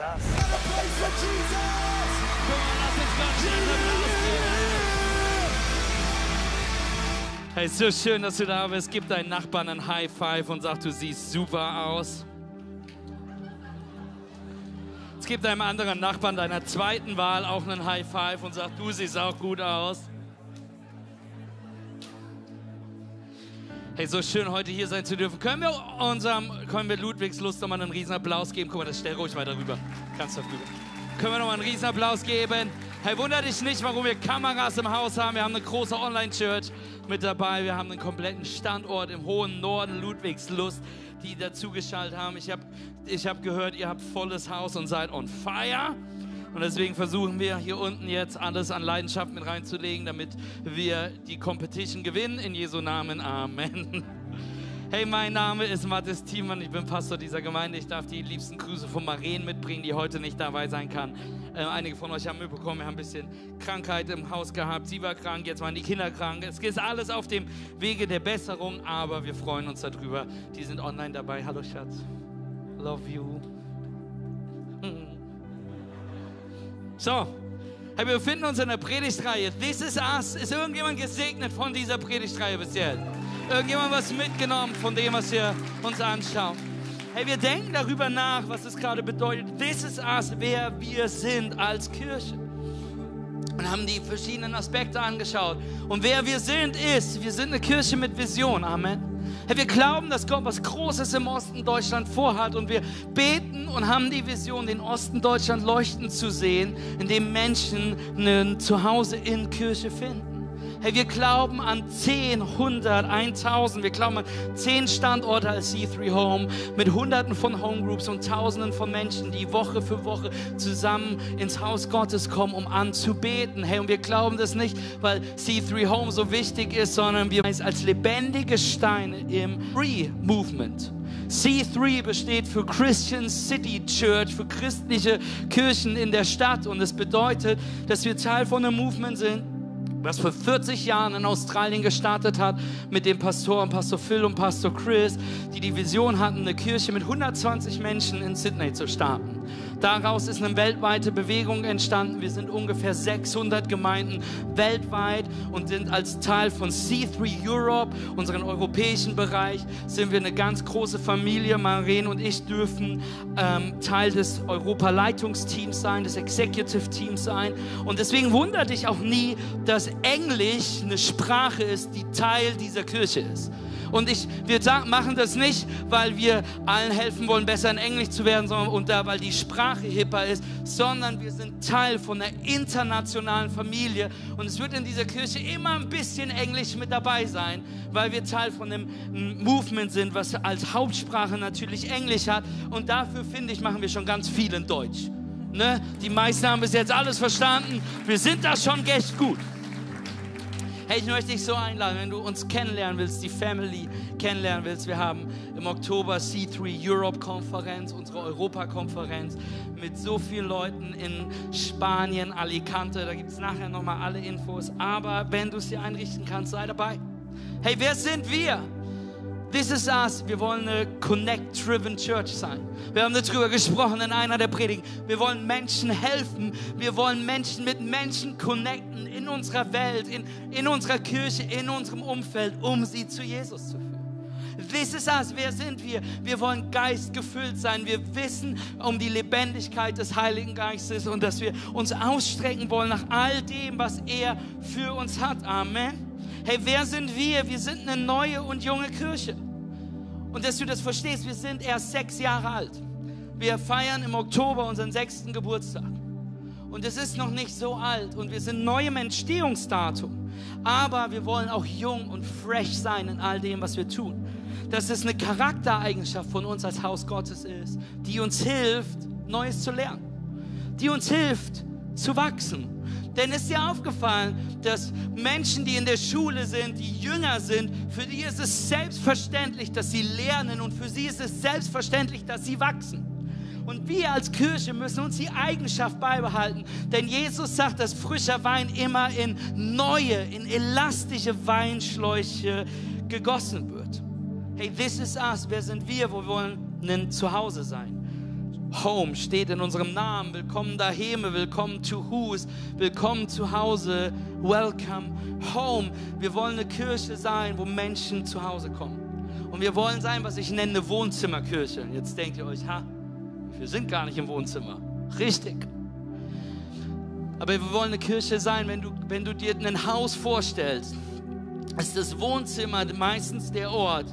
Jesus. Hey, so schön, dass du da bist. Gib deinen Nachbarn ein High Five und sag, du siehst super aus. Jetzt gib deinem anderen Nachbarn deiner zweiten Wahl auch einen High Five und sag, du siehst auch gut aus. Hey, so schön, heute hier sein zu dürfen. Können wir unserem, können wir Ludwigslust nochmal einen riesen Applaus geben? Guck mal, das stell ruhig weiter rüber. Ganz darüber. Können wir nochmal einen riesen Applaus geben? Hey, wunder dich nicht, warum wir Kameras im Haus haben. Wir haben eine große Online-Church mit dabei. Wir haben einen kompletten Standort im hohen Norden, Ludwigslust, die dazugeschaltet haben. Ich habe ich hab gehört, ihr habt volles Haus und seid on fire. Und deswegen versuchen wir hier unten jetzt alles an Leidenschaft mit reinzulegen, damit wir die Competition gewinnen. In Jesu Namen. Amen. Hey, mein Name ist Mathis Thiemann, ich bin Pastor dieser Gemeinde. Ich darf die liebsten Grüße von Maren mitbringen, die heute nicht dabei sein kann. Äh, einige von euch haben mitbekommen, wir haben ein bisschen Krankheit im Haus gehabt. Sie war krank, jetzt waren die Kinder krank. Es ist alles auf dem Wege der Besserung, aber wir freuen uns darüber. Die sind online dabei. Hallo Schatz. Love you. So, hey, wir befinden uns in der Predigtreihe. This is us. Ist irgendjemand gesegnet von dieser Predigtreihe bis jetzt? Irgendjemand was mitgenommen von dem, was wir uns anschauen? Hey, wir denken darüber nach, was es gerade bedeutet. This is us, wer wir sind als Kirche. Und haben die verschiedenen Aspekte angeschaut. Und wer wir sind, ist, wir sind eine Kirche mit Vision. Amen. Hey, wir glauben, dass Gott was Großes im Osten Deutschland vorhat und wir beten und haben die Vision, den Osten Deutschland leuchten zu sehen, indem Menschen ein Zuhause in Kirche finden. Hey, wir glauben an 10, 100, 1000. Wir glauben an 10 Standorte als C3 Home mit Hunderten von Homegroups und Tausenden von Menschen, die Woche für Woche zusammen ins Haus Gottes kommen, um anzubeten. Hey, und wir glauben das nicht, weil C3 Home so wichtig ist, sondern wir als lebendige Steine im Free-Movement. C3 besteht für Christian City Church, für christliche Kirchen in der Stadt. Und es bedeutet, dass wir Teil von einem Movement sind, was vor 40 Jahren in Australien gestartet hat mit dem Pastor, Pastor Phil und Pastor Chris, die die Vision hatten, eine Kirche mit 120 Menschen in Sydney zu starten. Daraus ist eine weltweite Bewegung entstanden. Wir sind ungefähr 600 Gemeinden weltweit und sind als Teil von C3 Europe, unseren europäischen Bereich, sind wir eine ganz große Familie. Maren und ich dürfen ähm, Teil des Europa-Leitungsteams sein, des Executive-Teams sein. Und deswegen wundert dich auch nie, dass Englisch eine Sprache ist, die Teil dieser Kirche ist. Und ich, wir machen das nicht, weil wir allen helfen wollen, besser in Englisch zu werden, sondern und da, weil die Sprache hipper ist, sondern wir sind Teil von einer internationalen Familie. Und es wird in dieser Kirche immer ein bisschen Englisch mit dabei sein, weil wir Teil von einem Movement sind, was als Hauptsprache natürlich Englisch hat. Und dafür, finde ich, machen wir schon ganz viel in Deutsch. Ne? Die meisten haben bis jetzt alles verstanden. Wir sind da schon echt gut. Hey, ich möchte dich so einladen, wenn du uns kennenlernen willst, die Family kennenlernen willst. Wir haben im Oktober C3 Europe Konferenz, unsere Europa-Konferenz mit so vielen Leuten in Spanien, Alicante. Da gibt es nachher nochmal alle Infos. Aber wenn du es dir einrichten kannst, sei dabei. Hey, wer sind wir? This is us. Wir wollen eine Connect-driven Church sein. Wir haben darüber gesprochen in einer der Predigen. Wir wollen Menschen helfen. Wir wollen Menschen mit Menschen connecten in unserer Welt, in, in unserer Kirche, in unserem Umfeld, um sie zu Jesus zu führen. This is us. Wer sind wir? Wir wollen geistgefüllt sein. Wir wissen um die Lebendigkeit des Heiligen Geistes und dass wir uns ausstrecken wollen nach all dem, was er für uns hat. Amen. Hey, wer sind wir? Wir sind eine neue und junge Kirche. Und dass du das verstehst, wir sind erst sechs Jahre alt. Wir feiern im Oktober unseren sechsten Geburtstag. Und es ist noch nicht so alt und wir sind neu im Entstehungsdatum. Aber wir wollen auch jung und fresh sein in all dem, was wir tun. Dass es eine Charaktereigenschaft von uns als Haus Gottes ist, die uns hilft, Neues zu lernen. Die uns hilft, zu wachsen denn ist dir aufgefallen, dass Menschen, die in der Schule sind, die jünger sind, für die ist es selbstverständlich, dass sie lernen und für sie ist es selbstverständlich, dass sie wachsen. Und wir als Kirche müssen uns die Eigenschaft beibehalten, denn Jesus sagt, dass frischer Wein immer in neue, in elastische Weinschläuche gegossen wird. Hey, this is us. Wer sind wir? Wo wollen ein Zuhause sein. Home steht in unserem Namen. Willkommen daheim, willkommen to Hus, willkommen zu Hause, welcome home. Wir wollen eine Kirche sein, wo Menschen zu Hause kommen. Und wir wollen sein, was ich nenne, Wohnzimmerkirche. Jetzt denkt ihr euch, ha, wir sind gar nicht im Wohnzimmer. Richtig. Aber wir wollen eine Kirche sein, wenn du, wenn du dir ein Haus vorstellst, ist das Wohnzimmer meistens der Ort,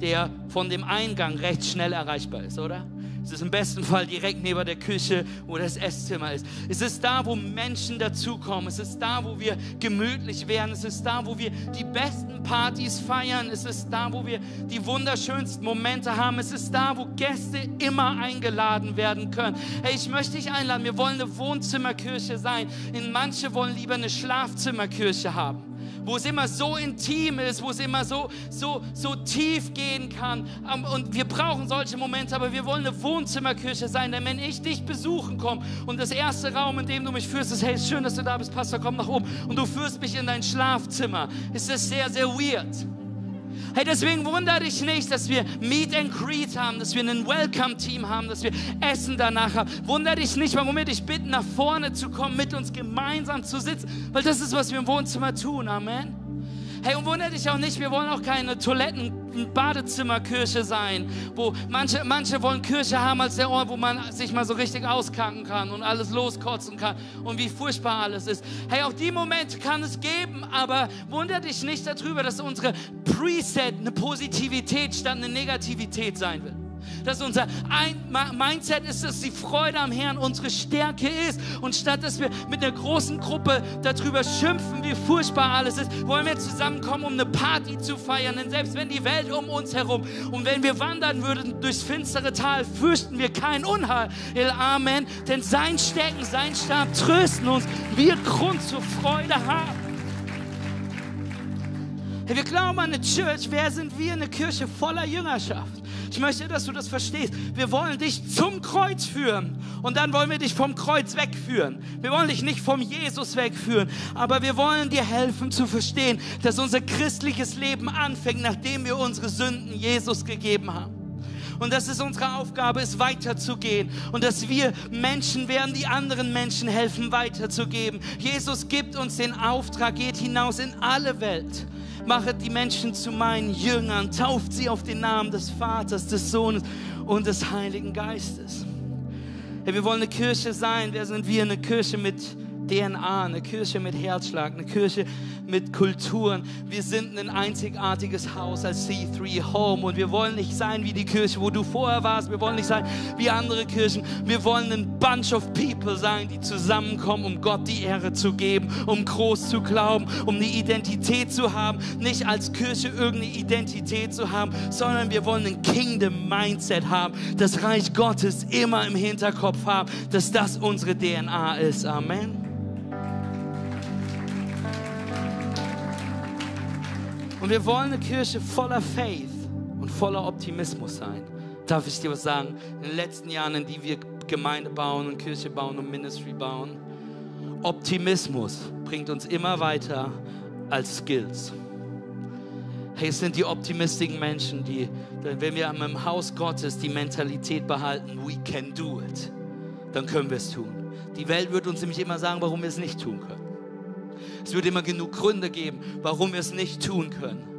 der von dem Eingang recht schnell erreichbar ist, oder? Es ist im besten Fall direkt neben der Küche, wo das Esszimmer ist. Es ist da, wo Menschen dazukommen. Es ist da, wo wir gemütlich werden. Es ist da, wo wir die besten Partys feiern. Es ist da, wo wir die wunderschönsten Momente haben. Es ist da, wo Gäste immer eingeladen werden können. Hey, ich möchte dich einladen. Wir wollen eine Wohnzimmerkirche sein. In manche wollen lieber eine Schlafzimmerkirche haben wo es immer so intim ist, wo es immer so, so, so tief gehen kann. Ähm, und wir brauchen solche Momente, aber wir wollen eine Wohnzimmerkirche sein, denn wenn ich dich besuchen komme und das erste Raum, in dem du mich führst, ist, hey, schön, dass du da bist, Pastor, komm nach oben und du führst mich in dein Schlafzimmer, ist das sehr, sehr weird. Hey, deswegen wundere dich nicht, dass wir Meet and Greet haben, dass wir ein Welcome-Team haben, dass wir Essen danach haben. Wundere dich nicht, warum wir dich bitten, nach vorne zu kommen, mit uns gemeinsam zu sitzen, weil das ist, was wir im Wohnzimmer tun. Amen. Hey, und wundere dich auch nicht, wir wollen auch keine Toiletten-Badezimmerkirche sein, wo manche, manche wollen Kirche haben als der Ort, wo man sich mal so richtig auskacken kann und alles loskotzen kann und wie furchtbar alles ist. Hey, auch die Momente kann es geben, aber wundere dich nicht darüber, dass unsere Preset eine Positivität statt eine Negativität sein wird dass unser Mindset ist, dass die Freude am Herrn unsere Stärke ist. Und statt dass wir mit einer großen Gruppe darüber schimpfen, wie furchtbar alles ist, wollen wir zusammenkommen, um eine Party zu feiern. Denn selbst wenn die Welt um uns herum und wenn wir wandern würden durchs finstere Tal, fürchten wir kein Unheil. Amen. Denn sein Stecken, sein Stab trösten uns. Wir Grund zur Freude haben. Hey, wir glauben an eine Church. Wer sind wir? Eine Kirche voller Jüngerschaft. Ich möchte, dass du das verstehst. Wir wollen dich zum Kreuz führen und dann wollen wir dich vom Kreuz wegführen. Wir wollen dich nicht vom Jesus wegführen, aber wir wollen dir helfen zu verstehen, dass unser christliches Leben anfängt, nachdem wir unsere Sünden Jesus gegeben haben. Und dass es unsere Aufgabe ist, weiterzugehen. Und dass wir Menschen werden, die anderen Menschen helfen, weiterzugeben. Jesus gibt uns den Auftrag, geht hinaus in alle Welt Machet die Menschen zu meinen Jüngern, tauft sie auf den Namen des Vaters, des Sohnes und des Heiligen Geistes. Hey, wir wollen eine Kirche sein. Wer sind wir? Eine Kirche mit DNA, eine Kirche mit Herzschlag, eine Kirche mit Kulturen. Wir sind ein einzigartiges Haus als C3 Home und wir wollen nicht sein wie die Kirche, wo du vorher warst. Wir wollen nicht sein wie andere Kirchen. Wir wollen ein Bunch of People sein, die zusammenkommen, um Gott die Ehre zu geben, um groß zu glauben, um eine Identität zu haben. Nicht als Kirche irgendeine Identität zu haben, sondern wir wollen ein Kingdom Mindset haben, das Reich Gottes immer im Hinterkopf haben, dass das unsere DNA ist. Amen. Und wir wollen eine Kirche voller Faith und voller Optimismus sein. Darf ich dir was sagen? In den letzten Jahren, in die wir Gemeinde bauen und Kirche bauen und Ministry bauen, Optimismus bringt uns immer weiter als Skills. Hey, es sind die optimistischen Menschen, die, wenn wir im Haus Gottes die Mentalität behalten, we can do it, dann können wir es tun. Die Welt wird uns nämlich immer sagen, warum wir es nicht tun können. Es wird immer genug Gründe geben, warum wir es nicht tun können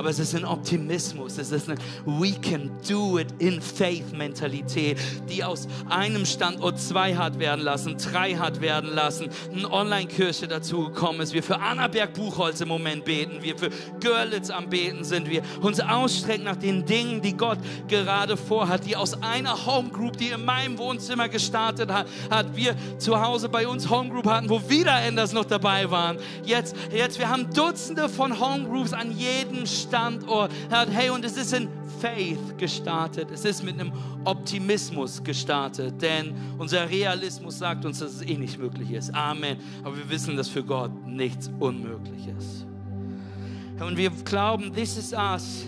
aber es ist ein Optimismus, es ist eine We can do it in Faith Mentalität, die aus einem Standort zwei hat werden lassen, drei hat werden lassen, eine Online-Kirche dazu gekommen ist, wir für Annaberg Buchholz im Moment beten, wir für Görlitz am Beten sind, wir uns ausstrecken nach den Dingen, die Gott gerade vorhat, die aus einer Homegroup, die in meinem Wohnzimmer gestartet hat, hat wir zu Hause bei uns Homegroup hatten, wo wieder Enders noch dabei waren. Jetzt, jetzt, wir haben Dutzende von Homegroups an jedem Standort Standort. Hey, und es ist in Faith gestartet. Es ist mit einem Optimismus gestartet, denn unser Realismus sagt uns, dass es eh nicht möglich ist. Amen. Aber wir wissen, dass für Gott nichts unmöglich ist. Und wir glauben, this is us,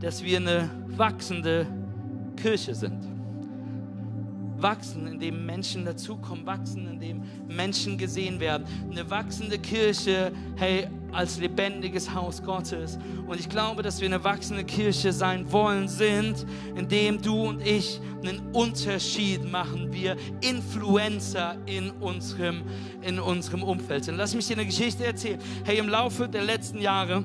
dass wir eine wachsende Kirche sind. wachsen, in dem Menschen dazukommen, wachsen, in dem Menschen gesehen werden. Eine wachsende Kirche, hey, als lebendiges Haus Gottes. Und ich glaube, dass wir eine wachsende Kirche sein wollen, sind, indem du und ich einen Unterschied machen. Wir Influencer in unserem, in unserem Umfeld sind. Lass mich dir eine Geschichte erzählen. Hey, im Laufe der letzten Jahre,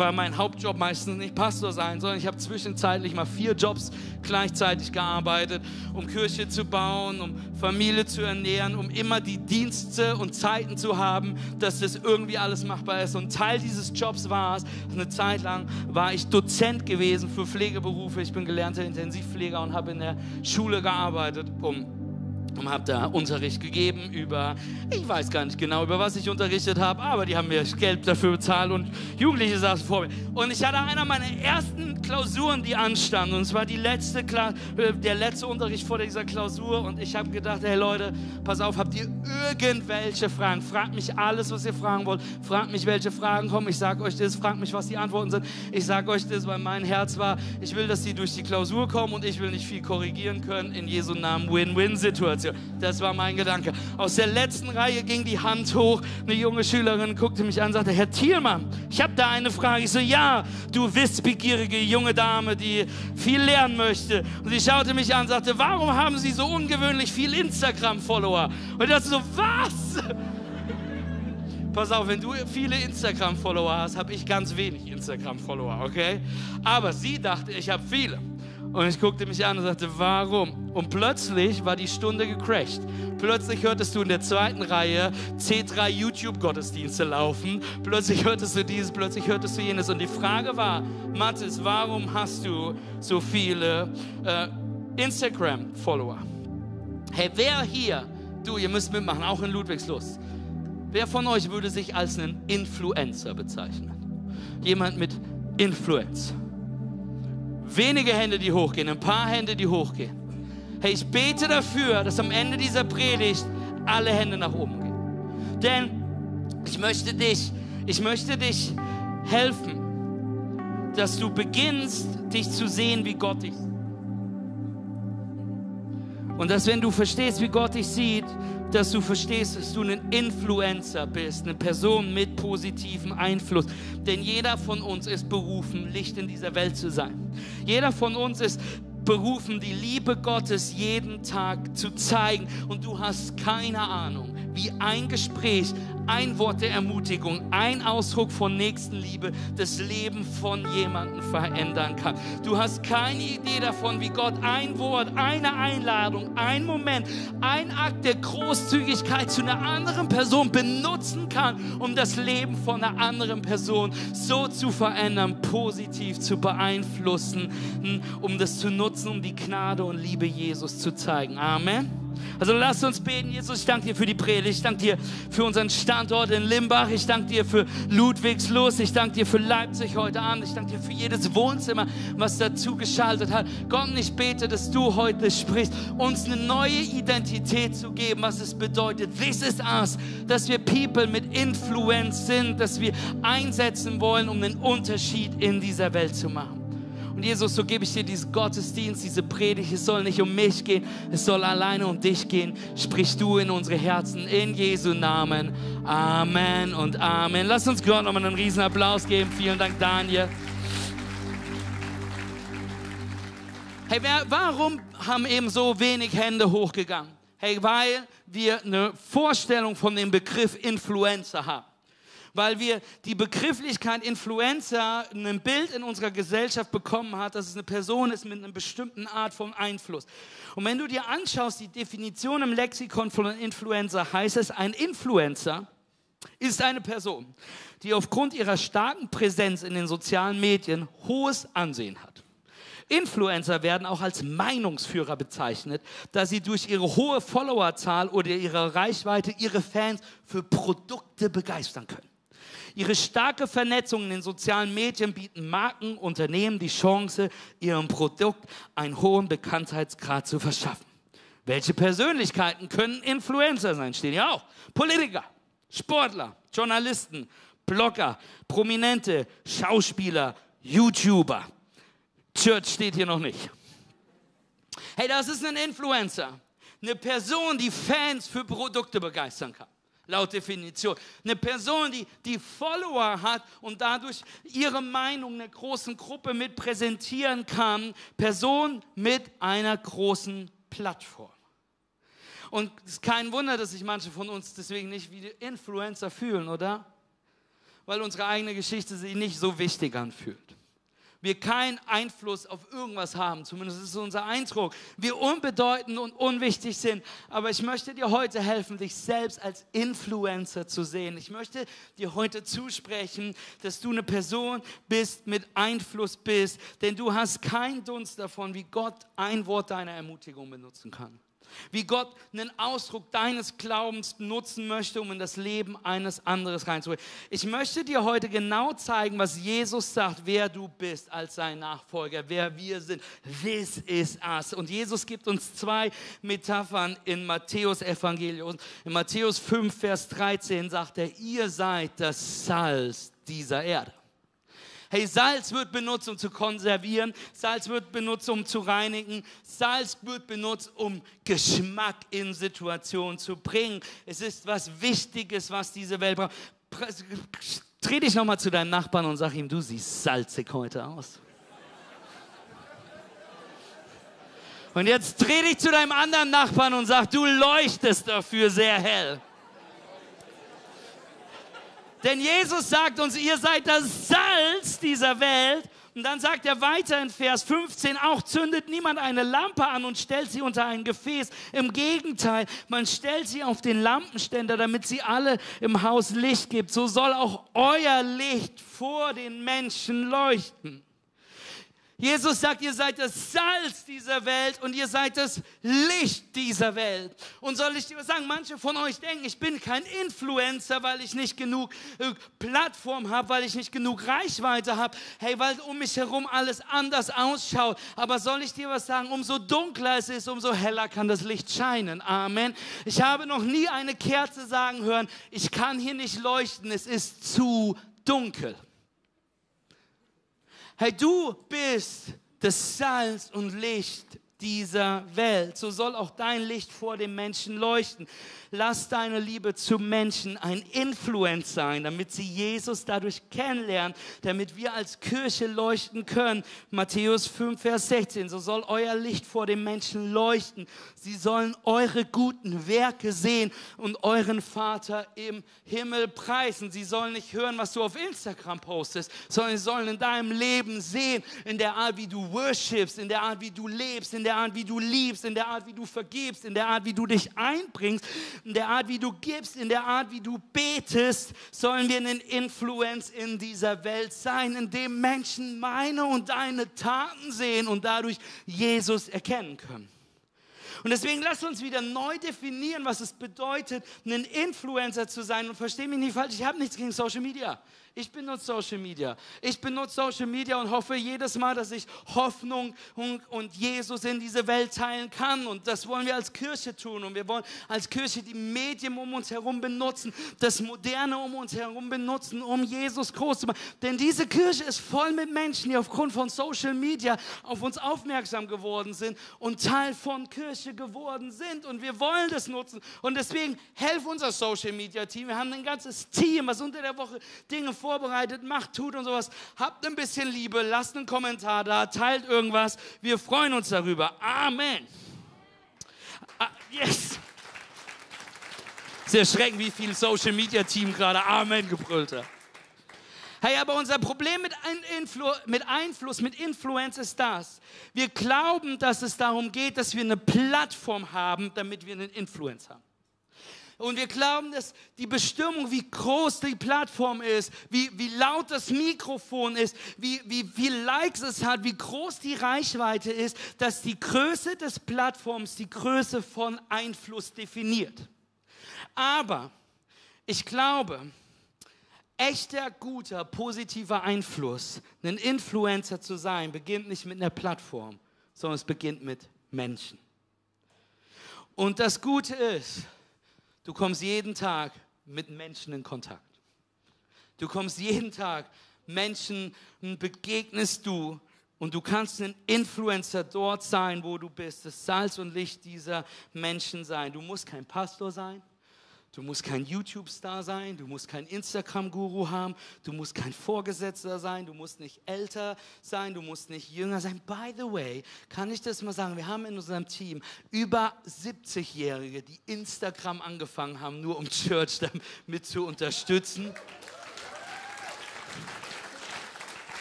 war mein Hauptjob meistens nicht Pastor sein, sondern ich habe zwischenzeitlich mal vier Jobs gleichzeitig gearbeitet, um Kirche zu bauen, um Familie zu ernähren, um immer die Dienste und Zeiten zu haben, dass das irgendwie alles machbar ist. Und Teil dieses Jobs war es, eine Zeit lang war ich Dozent gewesen für Pflegeberufe. Ich bin gelernter Intensivpfleger und habe in der Schule gearbeitet, um und habe da Unterricht gegeben über, ich weiß gar nicht genau, über was ich unterrichtet habe, aber die haben mir Geld dafür bezahlt und Jugendliche saßen vor mir. Und ich hatte einer meiner ersten Klausuren, die anstanden und es war die letzte, äh, der letzte Unterricht vor dieser Klausur und ich habe gedacht, hey Leute, pass auf, habt ihr irgendwelche Fragen? Fragt mich alles, was ihr fragen wollt. Fragt mich, welche Fragen kommen. Ich sage euch das, fragt mich, was die Antworten sind. Ich sage euch das, weil mein Herz war, ich will, dass sie durch die Klausur kommen und ich will nicht viel korrigieren können. In Jesu Namen Win-Win-Situation. Das war mein Gedanke. Aus der letzten Reihe ging die Hand hoch. Eine junge Schülerin guckte mich an und sagte, Herr Thielmann, ich habe da eine Frage. Ich so, ja, du wissbegierige junge Dame, die viel lernen möchte. Und sie schaute mich an und sagte, warum haben Sie so ungewöhnlich viel Instagram-Follower? Und ich dachte so, was? Pass auf, wenn du viele Instagram-Follower hast, habe ich ganz wenig Instagram-Follower, okay? Aber sie dachte, ich habe viele. Und ich guckte mich an und sagte, warum? Und plötzlich war die Stunde gecrashed. Plötzlich hörtest du in der zweiten Reihe C3 YouTube-Gottesdienste laufen. Plötzlich hörtest du dieses, plötzlich hörtest du jenes. Und die Frage war, Mathis, warum hast du so viele äh, Instagram-Follower? Hey, wer hier, du, ihr müsst mitmachen, auch in Ludwigslust. Wer von euch würde sich als einen Influencer bezeichnen? Jemand mit Influence wenige Hände, die hochgehen, ein paar Hände, die hochgehen. Hey, ich bete dafür, dass am Ende dieser Predigt alle Hände nach oben gehen. Denn ich möchte dich, ich möchte dich helfen, dass du beginnst, dich zu sehen, wie Gott dich sieht. Und dass wenn du verstehst, wie Gott dich sieht, dass du verstehst, dass du ein Influencer bist, eine Person mit positivem Einfluss. Denn jeder von uns ist berufen, Licht in dieser Welt zu sein. Jeder von uns ist berufen, die Liebe Gottes jeden Tag zu zeigen. Und du hast keine Ahnung, wie ein Gespräch, ein Wort der Ermutigung, ein Ausdruck von Nächstenliebe das Leben von jemandem verändern kann. Du hast keine Idee davon, wie Gott ein Wort, eine Einladung, ein Moment, ein Akt der Großzügigkeit zu einer anderen Person benutzen kann, um das Leben von einer anderen Person so zu verändern, positiv zu beeinflussen, um das zu nutzen, um die Gnade und Liebe Jesus zu zeigen. Amen. Also lass uns beten. Jesus, ich danke dir für die Predigt. Ich danke dir für unseren Standort in Limbach. Ich danke dir für Ludwigslust. Ich danke dir für Leipzig heute Abend. Ich danke dir für jedes Wohnzimmer, was dazu geschaltet hat. Gott, ich bete, dass du heute sprichst, uns eine neue Identität zu geben, was es bedeutet. This is us, dass wir People mit Influence sind, dass wir einsetzen wollen, um einen Unterschied in dieser Welt zu machen. Und Jesus, so gebe ich dir diesen Gottesdienst, diese Predigt. Es soll nicht um mich gehen, es soll alleine um dich gehen. Sprich du in unsere Herzen, in Jesu Namen. Amen und Amen. Lass uns Gott nochmal einen riesen Applaus geben. Vielen Dank, Daniel. Hey, wer, warum haben eben so wenig Hände hochgegangen? Hey, weil wir eine Vorstellung von dem Begriff Influencer haben weil wir die Begrifflichkeit Influencer ein Bild in unserer Gesellschaft bekommen hat, dass es eine Person ist mit einer bestimmten Art von Einfluss. Und wenn du dir anschaust, die Definition im Lexikon von Influencer heißt es, ein Influencer ist eine Person, die aufgrund ihrer starken Präsenz in den sozialen Medien hohes Ansehen hat. Influencer werden auch als Meinungsführer bezeichnet, da sie durch ihre hohe Followerzahl oder ihre Reichweite ihre Fans für Produkte begeistern können. Ihre starke Vernetzung in den sozialen Medien bieten Marken, Unternehmen die Chance, ihrem Produkt einen hohen Bekanntheitsgrad zu verschaffen. Welche Persönlichkeiten können Influencer sein? Stehen ja auch. Politiker, Sportler, Journalisten, Blogger, Prominente, Schauspieler, YouTuber. Church steht hier noch nicht. Hey, das ist ein Influencer. Eine Person, die Fans für Produkte begeistern kann laut Definition. Eine Person, die, die Follower hat und dadurch ihre Meinung einer großen Gruppe mit präsentieren kann. Person mit einer großen Plattform. Und es ist kein Wunder, dass sich manche von uns deswegen nicht wie Influencer fühlen, oder? Weil unsere eigene Geschichte sich nicht so wichtig anfühlt wir keinen Einfluss auf irgendwas haben. Zumindest ist es unser Eindruck. Wir unbedeutend und unwichtig sind. Aber ich möchte dir heute helfen, dich selbst als Influencer zu sehen. Ich möchte dir heute zusprechen, dass du eine Person bist, mit Einfluss bist. Denn du hast keinen Dunst davon, wie Gott ein Wort deiner Ermutigung benutzen kann wie Gott einen Ausdruck deines Glaubens nutzen möchte, um in das Leben eines anderen reinzubringen. Ich möchte dir heute genau zeigen, was Jesus sagt, wer du bist als sein Nachfolger, wer wir sind. This is us. Und Jesus gibt uns zwei Metaphern in Matthäus Evangelium. In Matthäus 5, Vers 13 sagt er, ihr seid das Salz dieser Erde. Hey, Salz wird benutzt, um zu konservieren. Salz wird benutzt, um zu reinigen. Salz wird benutzt, um Geschmack in Situationen zu bringen. Es ist was Wichtiges, was diese Welt braucht. Dreh dich nochmal zu deinem Nachbarn und sag ihm, du siehst salzig heute aus. Und jetzt dreh dich zu deinem anderen Nachbarn und sag, du leuchtest dafür sehr hell. Denn Jesus sagt uns, ihr seid das Salz dieser Welt. Und dann sagt er weiter in Vers 15, auch zündet niemand eine Lampe an und stellt sie unter ein Gefäß. Im Gegenteil, man stellt sie auf den Lampenständer, damit sie alle im Haus Licht gibt. So soll auch euer Licht vor den Menschen leuchten. Jesus sagt, ihr seid das Salz dieser Welt und ihr seid das Licht dieser Welt. Und soll ich dir sagen, manche von euch denken, ich bin kein Influencer, weil ich nicht genug äh, Plattform habe, weil ich nicht genug Reichweite habe. Hey, weil um mich herum alles anders ausschaut. Aber soll ich dir was sagen? Umso dunkler es ist, umso heller kann das Licht scheinen. Amen. Ich habe noch nie eine Kerze sagen hören, ich kann hier nicht leuchten, es ist zu dunkel. Hey, du bist das Salz und Licht dieser Welt. So soll auch dein Licht vor den Menschen leuchten. Lass deine Liebe zu Menschen ein Influence sein, damit sie Jesus dadurch kennenlernen, damit wir als Kirche leuchten können. Matthäus 5, Vers 16. So soll euer Licht vor den Menschen leuchten. Sie sollen eure guten Werke sehen und euren Vater im Himmel preisen. Sie sollen nicht hören, was du auf Instagram postest, sondern sie sollen in deinem Leben sehen, in der Art, wie du worshipst, in der Art, wie du lebst, in der Art, wie du liebst, in der Art, wie du vergibst, in der Art, wie du dich einbringst in der Art, wie du gibst, in der Art, wie du betest, sollen wir eine Influence in dieser Welt sein, indem Menschen meine und deine Taten sehen und dadurch Jesus erkennen können. Und deswegen lass uns wieder neu definieren, was es bedeutet, ein Influencer zu sein. Und versteh mich nicht falsch, ich habe nichts gegen Social Media. Ich benutze Social Media. Ich benutze Social Media und hoffe jedes Mal, dass ich Hoffnung und Jesus in diese Welt teilen kann. Und das wollen wir als Kirche tun. Und wir wollen als Kirche die Medien um uns herum benutzen, das Moderne um uns herum benutzen, um Jesus groß zu machen. Denn diese Kirche ist voll mit Menschen, die aufgrund von Social Media auf uns aufmerksam geworden sind und Teil von Kirche geworden sind. Und wir wollen das nutzen. Und deswegen helft unser Social Media Team. Wir haben ein ganzes Team, was unter der Woche Dinge vorbereitet, macht, tut und sowas. Habt ein bisschen Liebe, lasst einen Kommentar da, teilt irgendwas. Wir freuen uns darüber. Amen. Ah, yes. Sehr erschreckend, wie viel Social Media Team gerade Amen gebrüllt hat. Hey, aber unser Problem mit, Influ mit Einfluss, mit Influence ist das. Wir glauben, dass es darum geht, dass wir eine Plattform haben, damit wir einen Influence haben. Und wir glauben, dass die Bestimmung, wie groß die Plattform ist, wie, wie laut das Mikrofon ist, wie, wie viel Likes es hat, wie groß die Reichweite ist, dass die Größe des Plattforms die Größe von Einfluss definiert. Aber ich glaube, echter, guter, positiver Einfluss, ein Influencer zu sein, beginnt nicht mit einer Plattform, sondern es beginnt mit Menschen. Und das Gute ist, Du kommst jeden Tag mit Menschen in Kontakt. Du kommst jeden Tag Menschen, begegnest du Und du kannst ein Influencer dort sein, wo du bist, das Salz und Licht dieser Menschen sein. Du musst kein Pastor sein. Du musst kein YouTube-Star sein, du musst kein Instagram-Guru haben, du musst kein Vorgesetzter sein, du musst nicht älter sein, du musst nicht jünger sein. By the way, kann ich das mal sagen, wir haben in unserem Team über 70-Jährige, die Instagram angefangen haben, nur um Church damit zu unterstützen.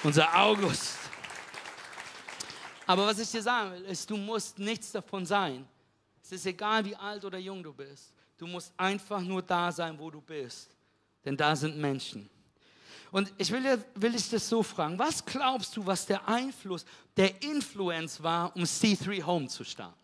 Unser August. Aber was ich dir sagen will, ist, du musst nichts davon sein. Es ist egal, wie alt oder jung du bist. Du musst einfach nur da sein, wo du bist. Denn da sind Menschen. Und ich will, will ich das so fragen. Was glaubst du, was der Einfluss, der Influence war, um C3 Home zu starten?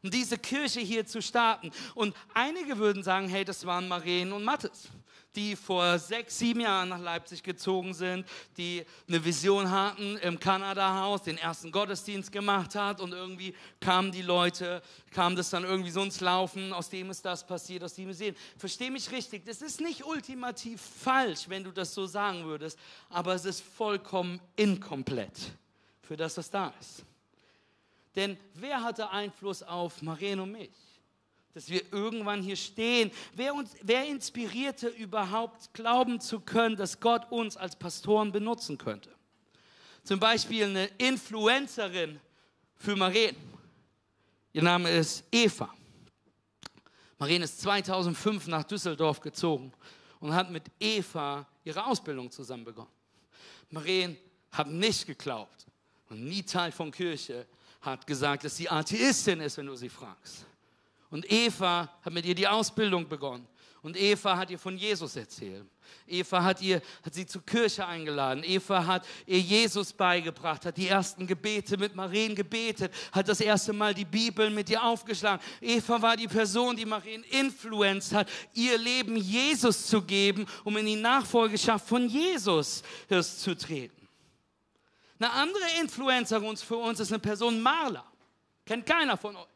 Um diese Kirche hier zu starten. Und einige würden sagen, hey, das waren Maren und Mattes die vor sechs, sieben Jahren nach Leipzig gezogen sind, die eine Vision hatten im Kanada-Haus, den ersten Gottesdienst gemacht hat und irgendwie kamen die Leute, kam das dann irgendwie so ins Laufen, aus dem ist das passiert, aus dem wir sehen. Versteh mich richtig, das ist nicht ultimativ falsch, wenn du das so sagen würdest, aber es ist vollkommen inkomplett für das, was da ist. Denn wer hatte Einfluss auf Maren und mich? Dass wir irgendwann hier stehen. Wer, uns, wer inspirierte überhaupt glauben zu können, dass Gott uns als Pastoren benutzen könnte? Zum Beispiel eine Influencerin für Maren. Ihr Name ist Eva. Maren ist 2005 nach Düsseldorf gezogen und hat mit Eva ihre Ausbildung zusammen begonnen. Maren hat nicht geglaubt und nie Teil von Kirche, hat gesagt, dass sie Atheistin ist, wenn du sie fragst. Und Eva hat mit ihr die Ausbildung begonnen. Und Eva hat ihr von Jesus erzählt. Eva hat, ihr, hat sie zur Kirche eingeladen. Eva hat ihr Jesus beigebracht, hat die ersten Gebete mit Marien gebetet, hat das erste Mal die Bibel mit ihr aufgeschlagen. Eva war die Person, die Marien influenced hat, ihr Leben Jesus zu geben, um in die Nachfolgeschaft von Jesus zu treten. Eine andere Influencer für uns ist eine Person Marla. Kennt keiner von euch.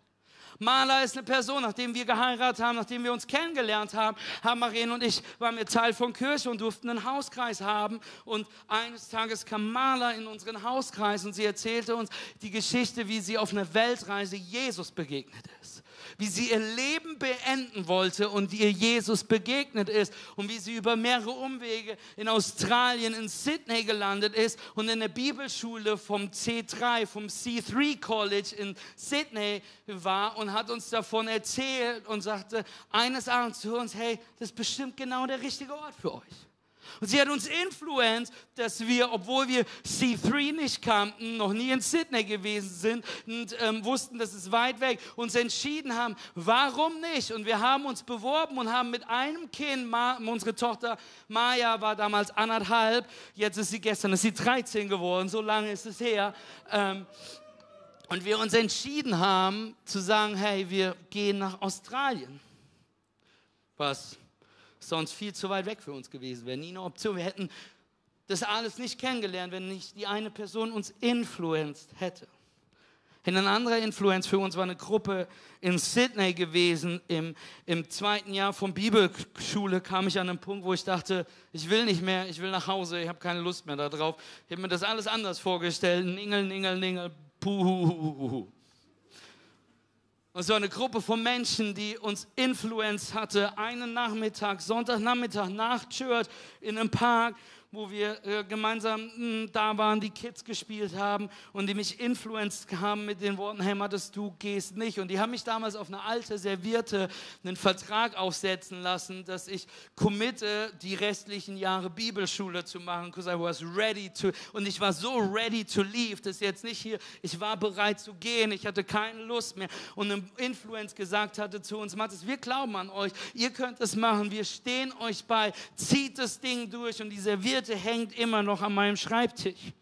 Maler ist eine Person, nachdem wir geheiratet haben, nachdem wir uns kennengelernt haben, haben Marien und ich, waren wir Teil von Kirche und durften einen Hauskreis haben. Und eines Tages kam Maler in unseren Hauskreis und sie erzählte uns die Geschichte, wie sie auf einer Weltreise Jesus begegnet ist wie sie ihr Leben beenden wollte und ihr Jesus begegnet ist und wie sie über mehrere Umwege in Australien, in Sydney gelandet ist und in der Bibelschule vom C3, vom C3 College in Sydney war und hat uns davon erzählt und sagte eines Abends zu uns, hey, das ist bestimmt genau der richtige Ort für euch. Und sie hat uns influenced, dass wir, obwohl wir C3 nicht kannten, noch nie in Sydney gewesen sind und ähm, wussten, dass es weit weg, uns entschieden haben, warum nicht? Und wir haben uns beworben und haben mit einem Kind, Ma, unsere Tochter Maya war damals anderthalb, jetzt ist sie gestern, ist sie 13 geworden, so lange ist es her. Ähm, und wir uns entschieden haben zu sagen, hey, wir gehen nach Australien. Was sonst viel zu weit weg für uns gewesen wäre. Nie eine Option. Wir hätten das alles nicht kennengelernt, wenn nicht die eine Person uns influenced hätte. Und ein anderer Influence für uns war eine Gruppe in Sydney gewesen. Im, Im zweiten Jahr von Bibelschule kam ich an einen Punkt, wo ich dachte, ich will nicht mehr, ich will nach Hause, ich habe keine Lust mehr darauf. Ich habe mir das alles anders vorgestellt. Ningel, ningel, ningel, puhuhuhu. Und so eine Gruppe von Menschen, die uns influenced hatte, einen Nachmittag, Sonntagnachmittag nach Church in einem Park wo wir äh, gemeinsam mh, hm, da waren, die Kids gespielt haben und die mich influenced haben mit den Worten, hey Mattes, du gehst nicht. Und die haben mich damals auf eine alte Servierte einen Vertrag aufsetzen lassen, dass ich committe, die restlichen Jahre Bibelschule zu machen, because I was ready to, und ich war so ready to leave, dass jetzt nicht hier, ich war bereit zu gehen, ich hatte keine Lust mehr. Und ein Influence gesagt hatte zu uns, Mattes, wir glauben an euch, ihr könnt es machen, wir stehen euch bei, zieht das Ding durch und die Servierte Kette hängt immer noch an meinem Schreibtisch.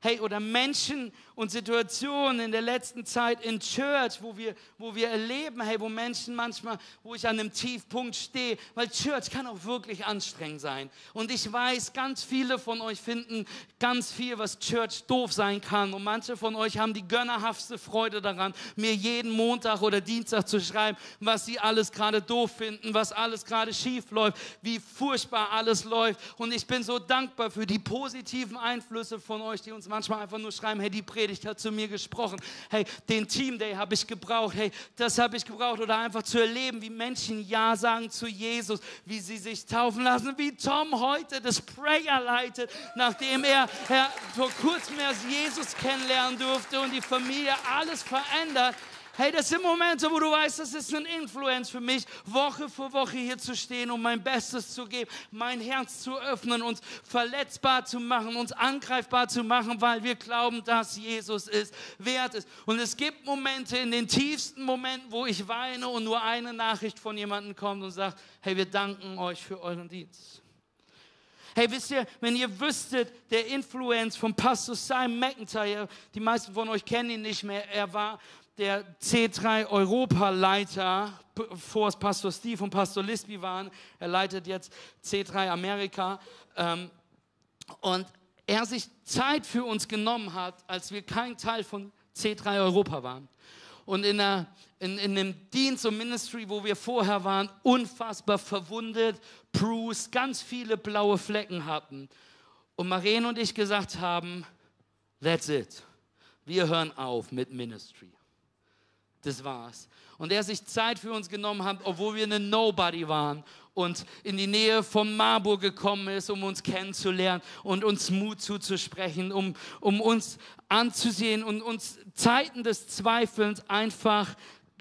Hey, oder Menschen und Situationen in der letzten Zeit in Church, wo wir, wo wir erleben, hey, wo Menschen manchmal, wo ich an einem Tiefpunkt stehe, weil Church kann auch wirklich anstrengend sein. Und ich weiß, ganz viele von euch finden ganz viel, was Church doof sein kann. Und manche von euch haben die gönnerhaftste Freude daran, mir jeden Montag oder Dienstag zu schreiben, was sie alles gerade doof finden, was alles gerade schief läuft, wie furchtbar alles läuft. Und ich bin so dankbar für die positiven Einflüsse von euch, die uns manchmal einfach nur schreiben, hey, die Predigt hat zu mir gesprochen. Hey, den Team Day habe ich gebraucht. Hey, das habe ich gebraucht. Oder einfach zu erleben, wie Menschen Ja sagen zu Jesus, wie sie sich taufen lassen, wie Tom heute das Prayer leitet, nachdem er, er vor kurzem erst Jesus kennenlernen durfte und die Familie alles verändert. Hey, das sind Momente, wo du weißt, das ist ein Influence für mich, Woche für Woche hier zu stehen, um mein Bestes zu geben, mein Herz zu öffnen, uns verletzbar zu machen, uns angreifbar zu machen, weil wir glauben, dass Jesus ist, wert ist. Und es gibt Momente, in den tiefsten Momenten, wo ich weine und nur eine Nachricht von jemandem kommt und sagt, hey, wir danken euch für euren Dienst. Hey, wisst ihr, wenn ihr wüsstet, der Influence von Pastor Simon McIntyre, die meisten von euch kennen ihn nicht mehr, er war der C3 Europaleiter, bevor es Pastor Steve und Pastor Lisby waren. Er leitet jetzt C3 Amerika. Ähm, und er sich Zeit für uns genommen hat, als wir kein Teil von C3 Europa waren. Und in, der, in, in dem Dienst und Ministry, wo wir vorher waren, unfassbar verwundet, Bruce, ganz viele blaue Flecken hatten. Und Maren und ich gesagt haben, that's it. Wir hören auf mit Ministry das war's. Und er sich Zeit für uns genommen hat, obwohl wir eine Nobody waren und in die Nähe von Marburg gekommen ist, um uns kennenzulernen und uns Mut zuzusprechen, um, um uns anzusehen und uns Zeiten des Zweifelns einfach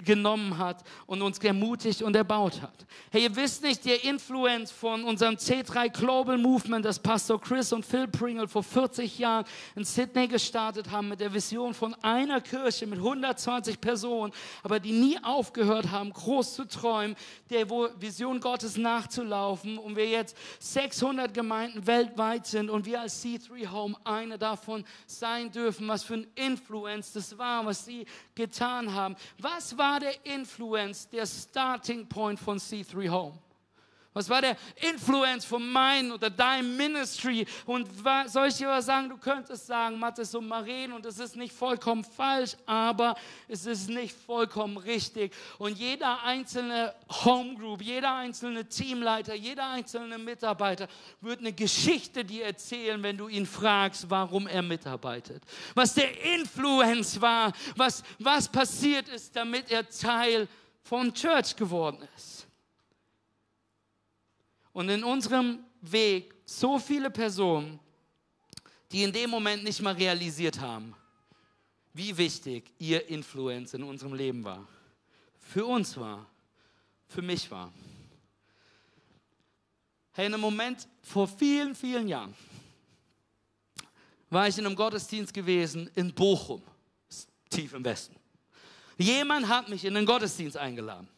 genommen hat und uns ermutigt und erbaut hat. Hey, ihr wisst nicht, der Influence von unserem C3 Global Movement, das Pastor Chris und Phil Pringle vor 40 Jahren in Sydney gestartet haben mit der Vision von einer Kirche mit 120 Personen, aber die nie aufgehört haben, groß zu träumen, der Vision Gottes nachzulaufen und wir jetzt 600 Gemeinden weltweit sind und wir als C3 Home eine davon sein dürfen, was für ein Influence das war, was sie getan haben. Was war der Influence, der Starting Point von C3 Home? Was war der Influence von meinem oder deinem Ministry? Und soll ich dir was sagen? Du könntest sagen, Mathis und Maren, und es ist nicht vollkommen falsch, aber es ist nicht vollkommen richtig. Und jeder einzelne Homegroup, jeder einzelne Teamleiter, jeder einzelne Mitarbeiter wird eine Geschichte dir erzählen, wenn du ihn fragst, warum er mitarbeitet. Was der Influence war, was, was passiert ist, damit er Teil von Church geworden ist. Und in unserem Weg so viele Personen, die in dem Moment nicht mal realisiert haben, wie wichtig ihr Influence in unserem Leben war. Für uns war, für mich war. Hey, in einem Moment vor vielen, vielen Jahren war ich in einem Gottesdienst gewesen in Bochum, tief im Westen. Jemand hat mich in den Gottesdienst eingeladen.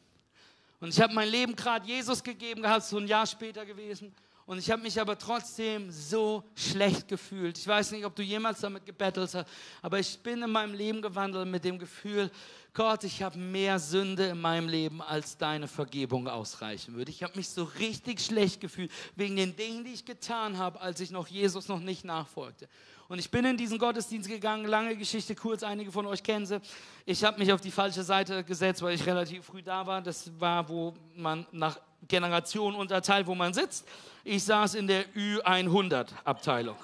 Und ich habe mein Leben gerade Jesus gegeben gehabt, so ein Jahr später gewesen. Und ich habe mich aber trotzdem so schlecht gefühlt. Ich weiß nicht, ob du jemals damit gebettelt hast, aber ich bin in meinem Leben gewandelt mit dem Gefühl, Gott, ich habe mehr Sünde in meinem Leben, als deine Vergebung ausreichen würde. Ich habe mich so richtig schlecht gefühlt wegen den Dingen, die ich getan habe, als ich noch Jesus noch nicht nachfolgte. Und ich bin in diesen Gottesdienst gegangen, lange Geschichte kurz, einige von euch kennen sie. Ich habe mich auf die falsche Seite gesetzt, weil ich relativ früh da war. Das war, wo man nach Generation unterteilt, wo man sitzt. Ich saß in der Ü100-Abteilung.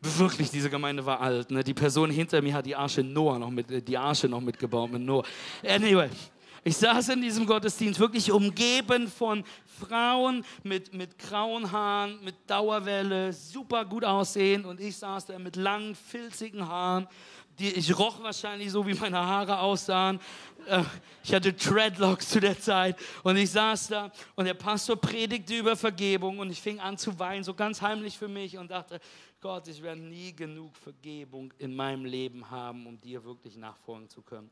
Wirklich, diese Gemeinde war alt. Ne? Die Person hinter mir hat die Arche Noah noch mit, die Arche noch mitgebaut mit Noah. Anyway, ich saß in diesem Gottesdienst wirklich umgeben von Frauen mit, mit grauen Haaren, mit Dauerwelle, super gut aussehen und ich saß da mit langen, filzigen Haaren. Die, ich roch wahrscheinlich so, wie meine Haare aussahen. Äh, ich hatte Dreadlocks zu der Zeit und ich saß da und der Pastor predigte über Vergebung und ich fing an zu weinen, so ganz heimlich für mich und dachte, Gott, ich werde nie genug Vergebung in meinem Leben haben, um dir wirklich nachfolgen zu können.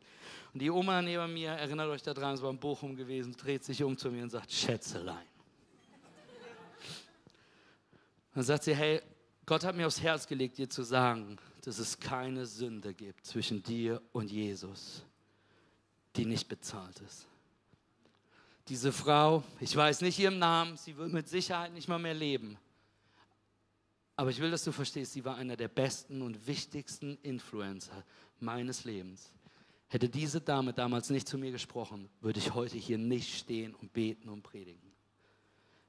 Und die Oma neben mir, erinnert euch daran, es war in Bochum gewesen, dreht sich um zu mir und sagt, Schätzelein. Dann sagt sie, hey, Gott hat mir aufs Herz gelegt, dir zu sagen, dass es keine Sünde gibt zwischen dir und Jesus, die nicht bezahlt ist. Diese Frau, ich weiß nicht ihren Namen, sie wird mit Sicherheit nicht mal mehr leben. Aber ich will, dass du verstehst, sie war einer der besten und wichtigsten Influencer meines Lebens. Hätte diese Dame damals nicht zu mir gesprochen, würde ich heute hier nicht stehen und beten und predigen.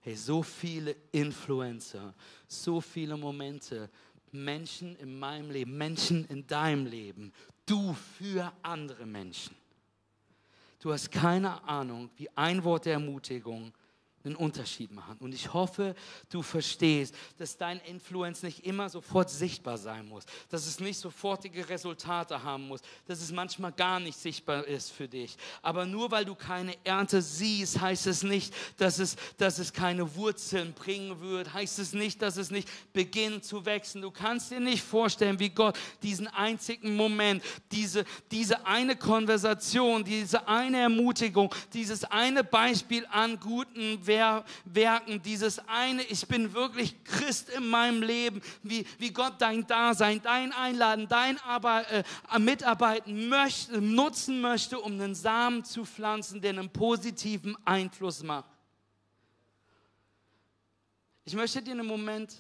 Hey, so viele Influencer, so viele Momente, Menschen in meinem Leben, Menschen in deinem Leben, du für andere Menschen. Du hast keine Ahnung, wie ein Wort der Ermutigung einen Unterschied machen. Und ich hoffe, du verstehst, dass dein Influence nicht immer sofort sichtbar sein muss, dass es nicht sofortige Resultate haben muss, dass es manchmal gar nicht sichtbar ist für dich. Aber nur weil du keine Ernte siehst, heißt es nicht, dass es, dass es keine Wurzeln bringen wird, heißt es nicht, dass es nicht beginnt zu wachsen. Du kannst dir nicht vorstellen, wie Gott diesen einzigen Moment, diese, diese eine Konversation, diese eine Ermutigung, dieses eine Beispiel an guten Werken, dieses eine, ich bin wirklich Christ in meinem Leben, wie, wie Gott dein Dasein, dein Einladen, dein Arbeit, äh, Mitarbeiten möchte, nutzen möchte, um einen Samen zu pflanzen, der einen positiven Einfluss macht. Ich möchte dir einen Moment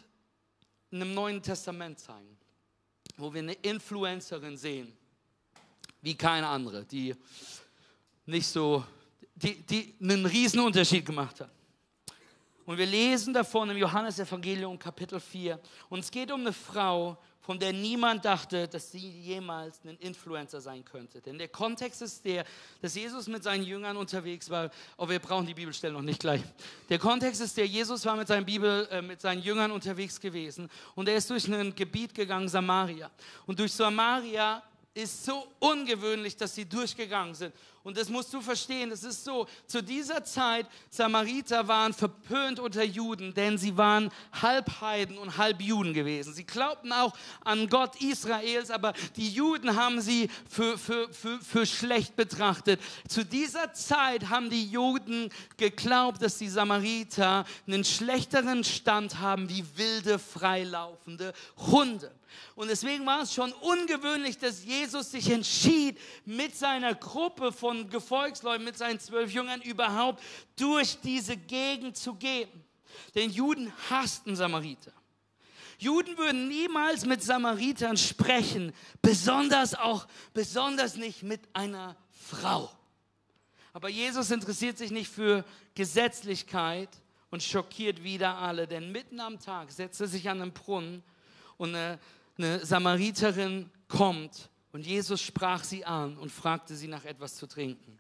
in einem Neuen Testament zeigen, wo wir eine Influencerin sehen, wie keine andere, die nicht so, die, die einen Unterschied gemacht hat. Und wir lesen davon im Johannesevangelium Kapitel 4. Und es geht um eine Frau, von der niemand dachte, dass sie jemals ein Influencer sein könnte. Denn der Kontext ist der, dass Jesus mit seinen Jüngern unterwegs war. Oh, wir brauchen die Bibelstelle noch nicht gleich. Der Kontext ist der, Jesus war mit seinen, Bibel, äh, mit seinen Jüngern unterwegs gewesen. Und er ist durch ein Gebiet gegangen, Samaria. Und durch Samaria ist so ungewöhnlich, dass sie durchgegangen sind. Und das musst du verstehen. Es ist so, zu dieser Zeit, Samariter waren verpönt unter Juden, denn sie waren halb Heiden und halb Juden gewesen. Sie glaubten auch an Gott Israels, aber die Juden haben sie für, für, für, für schlecht betrachtet. Zu dieser Zeit haben die Juden geglaubt, dass die Samariter einen schlechteren Stand haben wie wilde, freilaufende Hunde. Und deswegen war es schon ungewöhnlich, dass Jesus sich entschied, mit seiner Gruppe von Gefolgsleuten, mit seinen zwölf Jüngern überhaupt durch diese Gegend zu gehen. Denn Juden hassten Samariter. Juden würden niemals mit Samaritern sprechen, besonders auch, besonders nicht mit einer Frau. Aber Jesus interessiert sich nicht für Gesetzlichkeit und schockiert wieder alle, denn mitten am Tag setzt er sich an den Brunnen und eine eine Samariterin kommt und Jesus sprach sie an und fragte sie nach etwas zu trinken.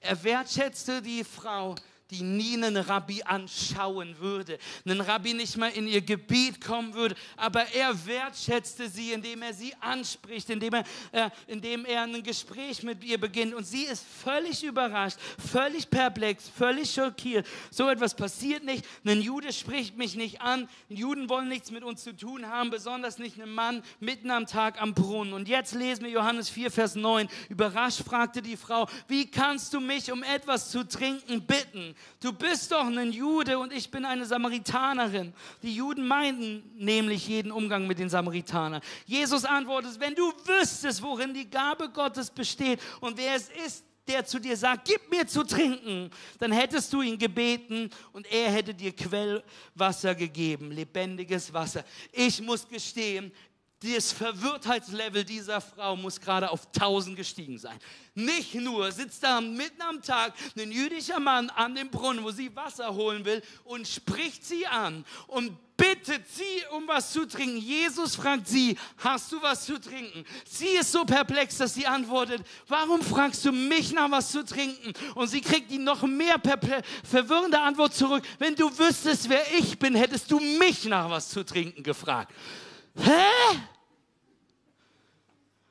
Er wertschätzte die Frau, die nie einen Rabbi anschauen würde, einen Rabbi nicht mal in ihr Gebiet kommen würde, aber er wertschätzte sie, indem er sie anspricht, indem er, äh, indem er ein Gespräch mit ihr beginnt und sie ist völlig überrascht, völlig perplex, völlig schockiert. So etwas passiert nicht, ein Jude spricht mich nicht an, Juden wollen nichts mit uns zu tun haben, besonders nicht ein Mann mitten am Tag am Brunnen. Und jetzt lesen wir Johannes 4, Vers 9. Überrascht fragte die Frau, wie kannst du mich um etwas zu trinken bitten? Du bist doch ein Jude und ich bin eine Samaritanerin. Die Juden meinten nämlich jeden Umgang mit den Samaritanern. Jesus antwortet, wenn du wüsstest, worin die Gabe Gottes besteht und wer es ist, der zu dir sagt, gib mir zu trinken, dann hättest du ihn gebeten und er hätte dir Quellwasser gegeben, lebendiges Wasser. Ich muss gestehen, das Verwirrtheitslevel dieser Frau muss gerade auf 1000 gestiegen sein. Nicht nur sitzt da mitten am Tag ein jüdischer Mann an dem Brunnen, wo sie Wasser holen will und spricht sie an und bittet sie um was zu trinken. Jesus fragt sie, hast du was zu trinken? Sie ist so perplex, dass sie antwortet, warum fragst du mich nach was zu trinken? Und sie kriegt die noch mehr verwirrende Antwort zurück. Wenn du wüsstest, wer ich bin, hättest du mich nach was zu trinken gefragt. Hä?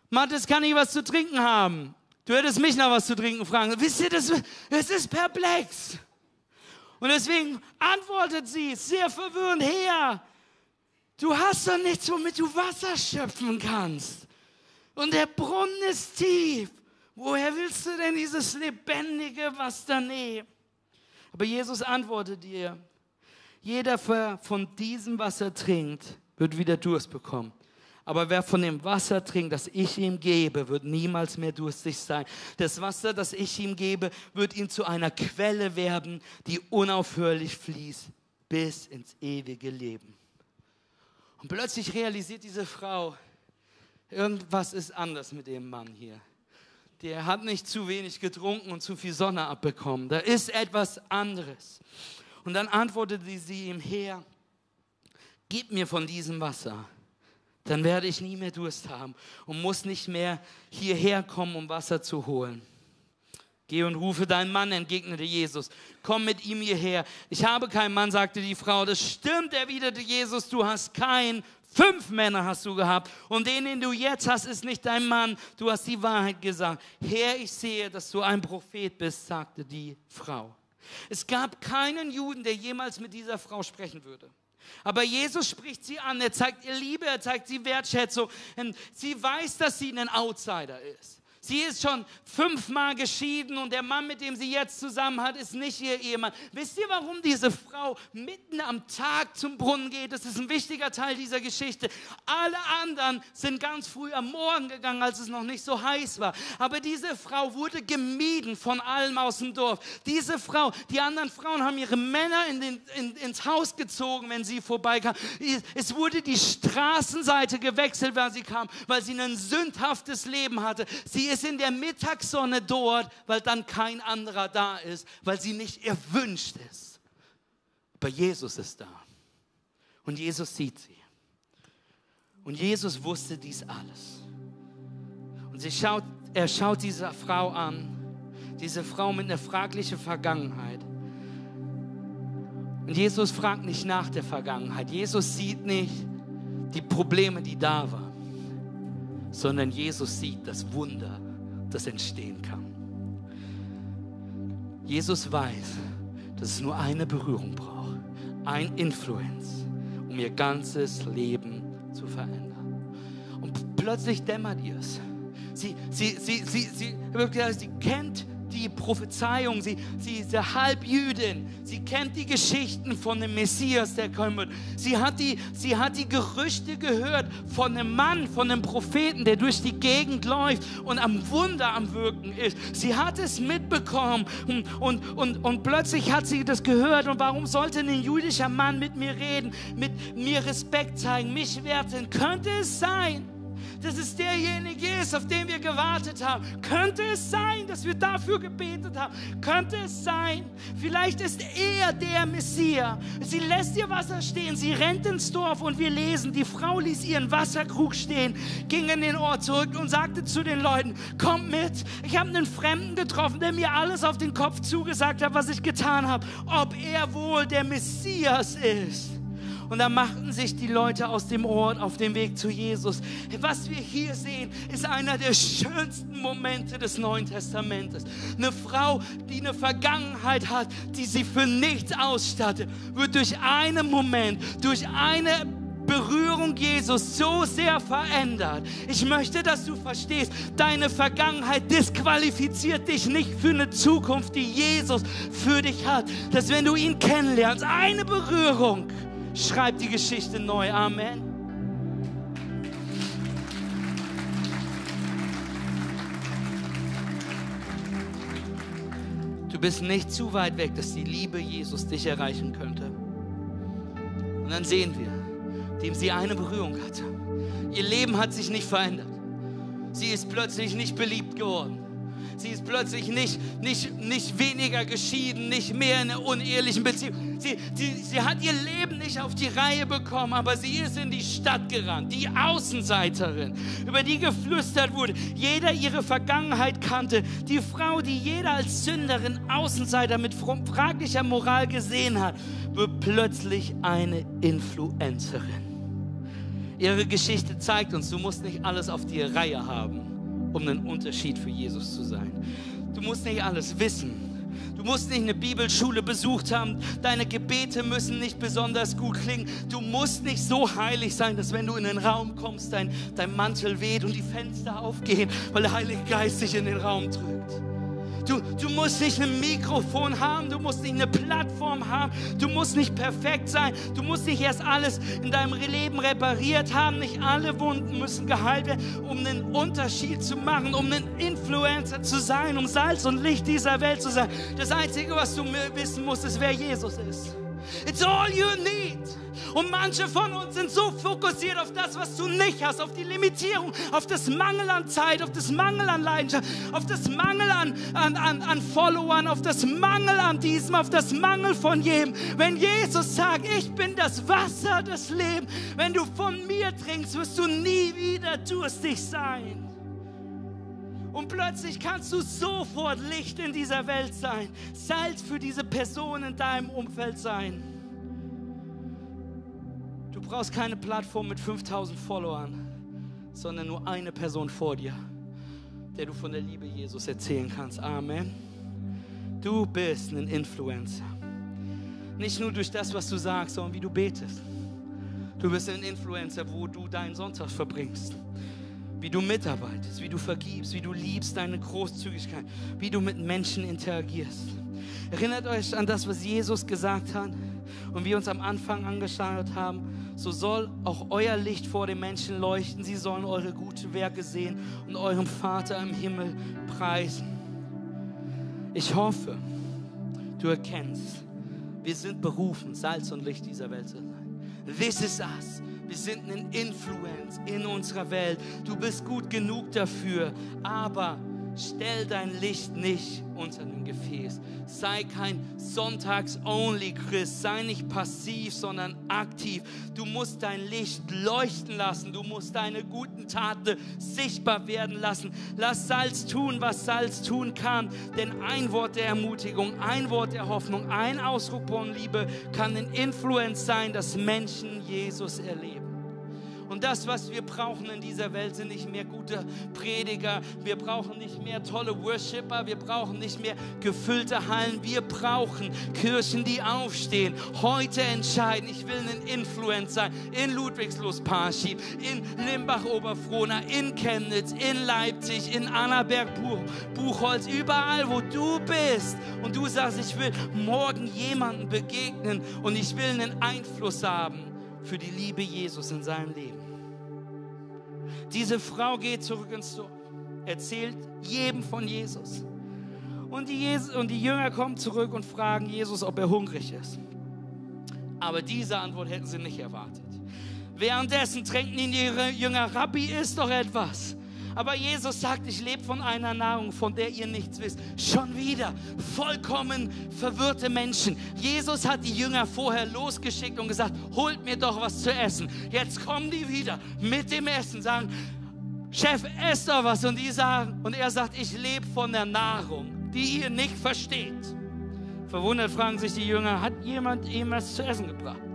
Mathis kann ich was zu trinken haben. Du hättest mich nach was zu trinken fragen. Wisst ihr, das, das ist perplex. Und deswegen antwortet sie sehr verwirrend, Herr, du hast doch nichts, womit du Wasser schöpfen kannst. Und der Brunnen ist tief. Woher willst du denn dieses lebendige Wasser nehmen? Aber Jesus antwortet ihr, jeder, der von diesem Wasser trinkt, wird wieder Durst bekommen. Aber wer von dem Wasser trinkt, das ich ihm gebe, wird niemals mehr durstig sein. Das Wasser, das ich ihm gebe, wird ihm zu einer Quelle werden, die unaufhörlich fließt bis ins ewige Leben. Und plötzlich realisiert diese Frau, irgendwas ist anders mit dem Mann hier. Der hat nicht zu wenig getrunken und zu viel Sonne abbekommen. Da ist etwas anderes. Und dann antwortete sie ihm, Herr, gib mir von diesem Wasser, dann werde ich nie mehr Durst haben und muss nicht mehr hierher kommen, um Wasser zu holen. Geh und rufe deinen Mann, entgegnete Jesus. Komm mit ihm hierher. Ich habe keinen Mann, sagte die Frau. Das stimmt, erwiderte Jesus. Du hast keinen. Fünf Männer hast du gehabt und den, den du jetzt hast, ist nicht dein Mann. Du hast die Wahrheit gesagt. Herr, ich sehe, dass du ein Prophet bist, sagte die Frau. Es gab keinen Juden, der jemals mit dieser Frau sprechen würde. Aber Jesus spricht sie an, er zeigt ihr Liebe, er zeigt sie Wertschätzung. Sie weiß, dass sie ein Outsider ist. Sie ist schon fünfmal geschieden und der Mann, mit dem sie jetzt zusammen hat, ist nicht ihr Ehemann. Wisst ihr, warum diese Frau mitten am Tag zum Brunnen geht? Das ist ein wichtiger Teil dieser Geschichte. Alle anderen sind ganz früh am Morgen gegangen, als es noch nicht so heiß war. Aber diese Frau wurde gemieden von allem aus dem Dorf. Diese Frau, die anderen Frauen haben ihre Männer in den, in, ins Haus gezogen, wenn sie vorbeikamen. Es wurde die Straßenseite gewechselt, wenn sie kam, weil sie ein sündhaftes Leben hatte. Sie ist in der Mittagssonne dort, weil dann kein anderer da ist, weil sie nicht erwünscht ist. Aber Jesus ist da. Und Jesus sieht sie. Und Jesus wusste dies alles. Und schaut, er schaut diese Frau an, diese Frau mit einer fraglichen Vergangenheit. Und Jesus fragt nicht nach der Vergangenheit. Jesus sieht nicht die Probleme, die da waren sondern Jesus sieht das Wunder, das entstehen kann. Jesus weiß, dass es nur eine Berührung braucht, ein Influence, um ihr ganzes Leben zu verändern. Und plötzlich dämmert ihr es. Sie, sie, sie, sie, sie, sie, sie kennt die Prophezeiung, sie, sie ist eine Halbjüdin, sie kennt die Geschichten von dem Messias, der kommen wird. Sie hat, die, sie hat die Gerüchte gehört von einem Mann, von einem Propheten, der durch die Gegend läuft und am Wunder am Wirken ist. Sie hat es mitbekommen und, und, und, und plötzlich hat sie das gehört. Und warum sollte ein jüdischer Mann mit mir reden, mit mir Respekt zeigen, mich werten? Könnte es sein, dass es derjenige ist, auf den wir gewartet haben. Könnte es sein, dass wir dafür gebetet haben? Könnte es sein, vielleicht ist er der Messias. Sie lässt ihr Wasser stehen, sie rennt ins Dorf und wir lesen, die Frau ließ ihren Wasserkrug stehen, ging in den Ort zurück und sagte zu den Leuten, kommt mit, ich habe einen Fremden getroffen, der mir alles auf den Kopf zugesagt hat, was ich getan habe, ob er wohl der Messias ist. Und da machten sich die Leute aus dem Ort auf den Weg zu Jesus. Was wir hier sehen, ist einer der schönsten Momente des Neuen Testamentes. Eine Frau, die eine Vergangenheit hat, die sie für nichts ausstattet, wird durch einen Moment, durch eine Berührung Jesus so sehr verändert. Ich möchte, dass du verstehst, deine Vergangenheit disqualifiziert dich nicht für eine Zukunft, die Jesus für dich hat. Dass wenn du ihn kennenlernst, eine Berührung, schreibt die Geschichte neu. Amen. Du bist nicht zu weit weg, dass die Liebe Jesus dich erreichen könnte. Und dann sehen wir, dem sie eine Berührung hatte. Ihr Leben hat sich nicht verändert. Sie ist plötzlich nicht beliebt geworden. Sie ist plötzlich nicht, nicht, nicht weniger geschieden, nicht mehr in einer unehrlichen Beziehung. Sie, sie, sie hat ihr Leben nicht auf die Reihe bekommen, aber sie ist in die Stadt gerannt, die Außenseiterin, über die geflüstert wurde, jeder ihre Vergangenheit kannte, die Frau, die jeder als Sünderin, Außenseiter mit fraglicher Moral gesehen hat, wird plötzlich eine Influencerin. Ihre Geschichte zeigt uns, du musst nicht alles auf die Reihe haben um einen Unterschied für Jesus zu sein. Du musst nicht alles wissen. Du musst nicht eine Bibelschule besucht haben. Deine Gebete müssen nicht besonders gut klingen. Du musst nicht so heilig sein, dass wenn du in den Raum kommst, dein, dein Mantel weht und die Fenster aufgehen, weil der Heilige Geist dich in den Raum drückt. Du, du musst nicht ein Mikrofon haben, du musst nicht eine Plattform haben, du musst nicht perfekt sein, du musst nicht erst alles in deinem Leben repariert haben, nicht alle Wunden müssen geheilt werden, um einen Unterschied zu machen, um ein Influencer zu sein, um Salz und Licht dieser Welt zu sein. Das Einzige, was du wissen musst, ist, wer Jesus ist. It's all you need. Und manche von uns sind so fokussiert auf das, was du nicht hast, auf die Limitierung, auf das Mangel an Zeit, auf das Mangel an Leidenschaft, auf das Mangel an, an, an, an Followern, auf das Mangel an diesem, auf das Mangel von jedem. Wenn Jesus sagt, ich bin das Wasser des Lebens, wenn du von mir trinkst, wirst du nie wieder durstig sein. Und plötzlich kannst du sofort Licht in dieser Welt sein, Salz für diese Person in deinem Umfeld sein. Du brauchst keine Plattform mit 5000 Followern, sondern nur eine Person vor dir, der du von der Liebe Jesus erzählen kannst. Amen. Du bist ein Influencer. Nicht nur durch das, was du sagst, sondern wie du betest. Du bist ein Influencer, wo du deinen Sonntag verbringst wie du mitarbeitest, wie du vergibst, wie du liebst deine Großzügigkeit, wie du mit Menschen interagierst. Erinnert euch an das, was Jesus gesagt hat und wir uns am Anfang angeschaut haben. So soll auch euer Licht vor den Menschen leuchten. Sie sollen eure guten Werke sehen und eurem Vater im Himmel preisen. Ich hoffe, du erkennst, wir sind berufen, Salz und Licht dieser Welt zu sein. This is us. Wir sind ein Influence in unserer Welt. Du bist gut genug dafür, aber stell dein Licht nicht unter ein Gefäß. Sei kein Sonntags-only-Christ. Sei nicht passiv, sondern aktiv. Du musst dein Licht leuchten lassen. Du musst deine guten Taten sichtbar werden lassen. Lass Salz tun, was Salz tun kann. Denn ein Wort der Ermutigung, ein Wort der Hoffnung, ein Ausdruck von Liebe kann ein Influence sein, dass Menschen Jesus erleben. Und das, was wir brauchen in dieser Welt, sind nicht mehr gute Prediger. Wir brauchen nicht mehr tolle Worshipper. Wir brauchen nicht mehr gefüllte Hallen. Wir brauchen Kirchen, die aufstehen, heute entscheiden. Ich will ein Influencer sein in Ludwigslust-Parchim, in Limbach-Oberfrohna, in Chemnitz, in Leipzig, in Annaberg, Buchholz, überall, wo du bist. Und du sagst, ich will morgen jemanden begegnen und ich will einen Einfluss haben für die Liebe Jesus in seinem Leben. Diese Frau geht zurück ins Dorf, erzählt jedem von Jesus. Und die, Jesus, und die Jünger kommen zurück und fragen Jesus, ob er hungrig ist. Aber diese Antwort hätten sie nicht erwartet. Währenddessen tränken ihn ihre Jünger, Rabbi, ist doch etwas. Aber Jesus sagt, ich lebe von einer Nahrung, von der ihr nichts wisst. Schon wieder vollkommen verwirrte Menschen. Jesus hat die Jünger vorher losgeschickt und gesagt, holt mir doch was zu essen. Jetzt kommen die wieder mit dem Essen, sagen, Chef, ess doch was. Und die sagen, und er sagt, ich lebe von der Nahrung, die ihr nicht versteht. Verwundert fragen sich die Jünger, hat jemand ihm was zu essen gebracht?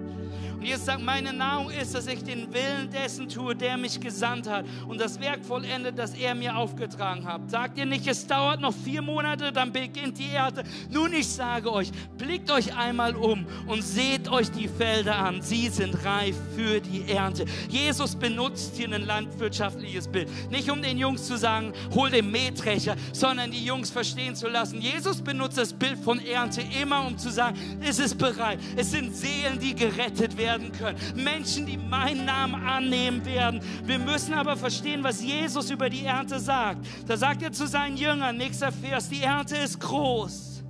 Jesus sagt, meine Nahrung ist, dass ich den Willen dessen tue, der mich gesandt hat und das Werk vollendet, das er mir aufgetragen hat. Sagt ihr nicht, es dauert noch vier Monate, dann beginnt die Ernte. Nun, ich sage euch, blickt euch einmal um und seht euch die Felder an. Sie sind reif für die Ernte. Jesus benutzt hier ein landwirtschaftliches Bild. Nicht um den Jungs zu sagen, hol den Mähdrescher, sondern die Jungs verstehen zu lassen. Jesus benutzt das Bild von Ernte immer, um zu sagen, es ist bereit. Es sind Seelen, die gerettet werden werden können. Menschen, die meinen Namen annehmen werden. Wir müssen aber verstehen, was Jesus über die Ernte sagt. Da sagt er zu seinen Jüngern, nächster Vers, die Ernte ist groß,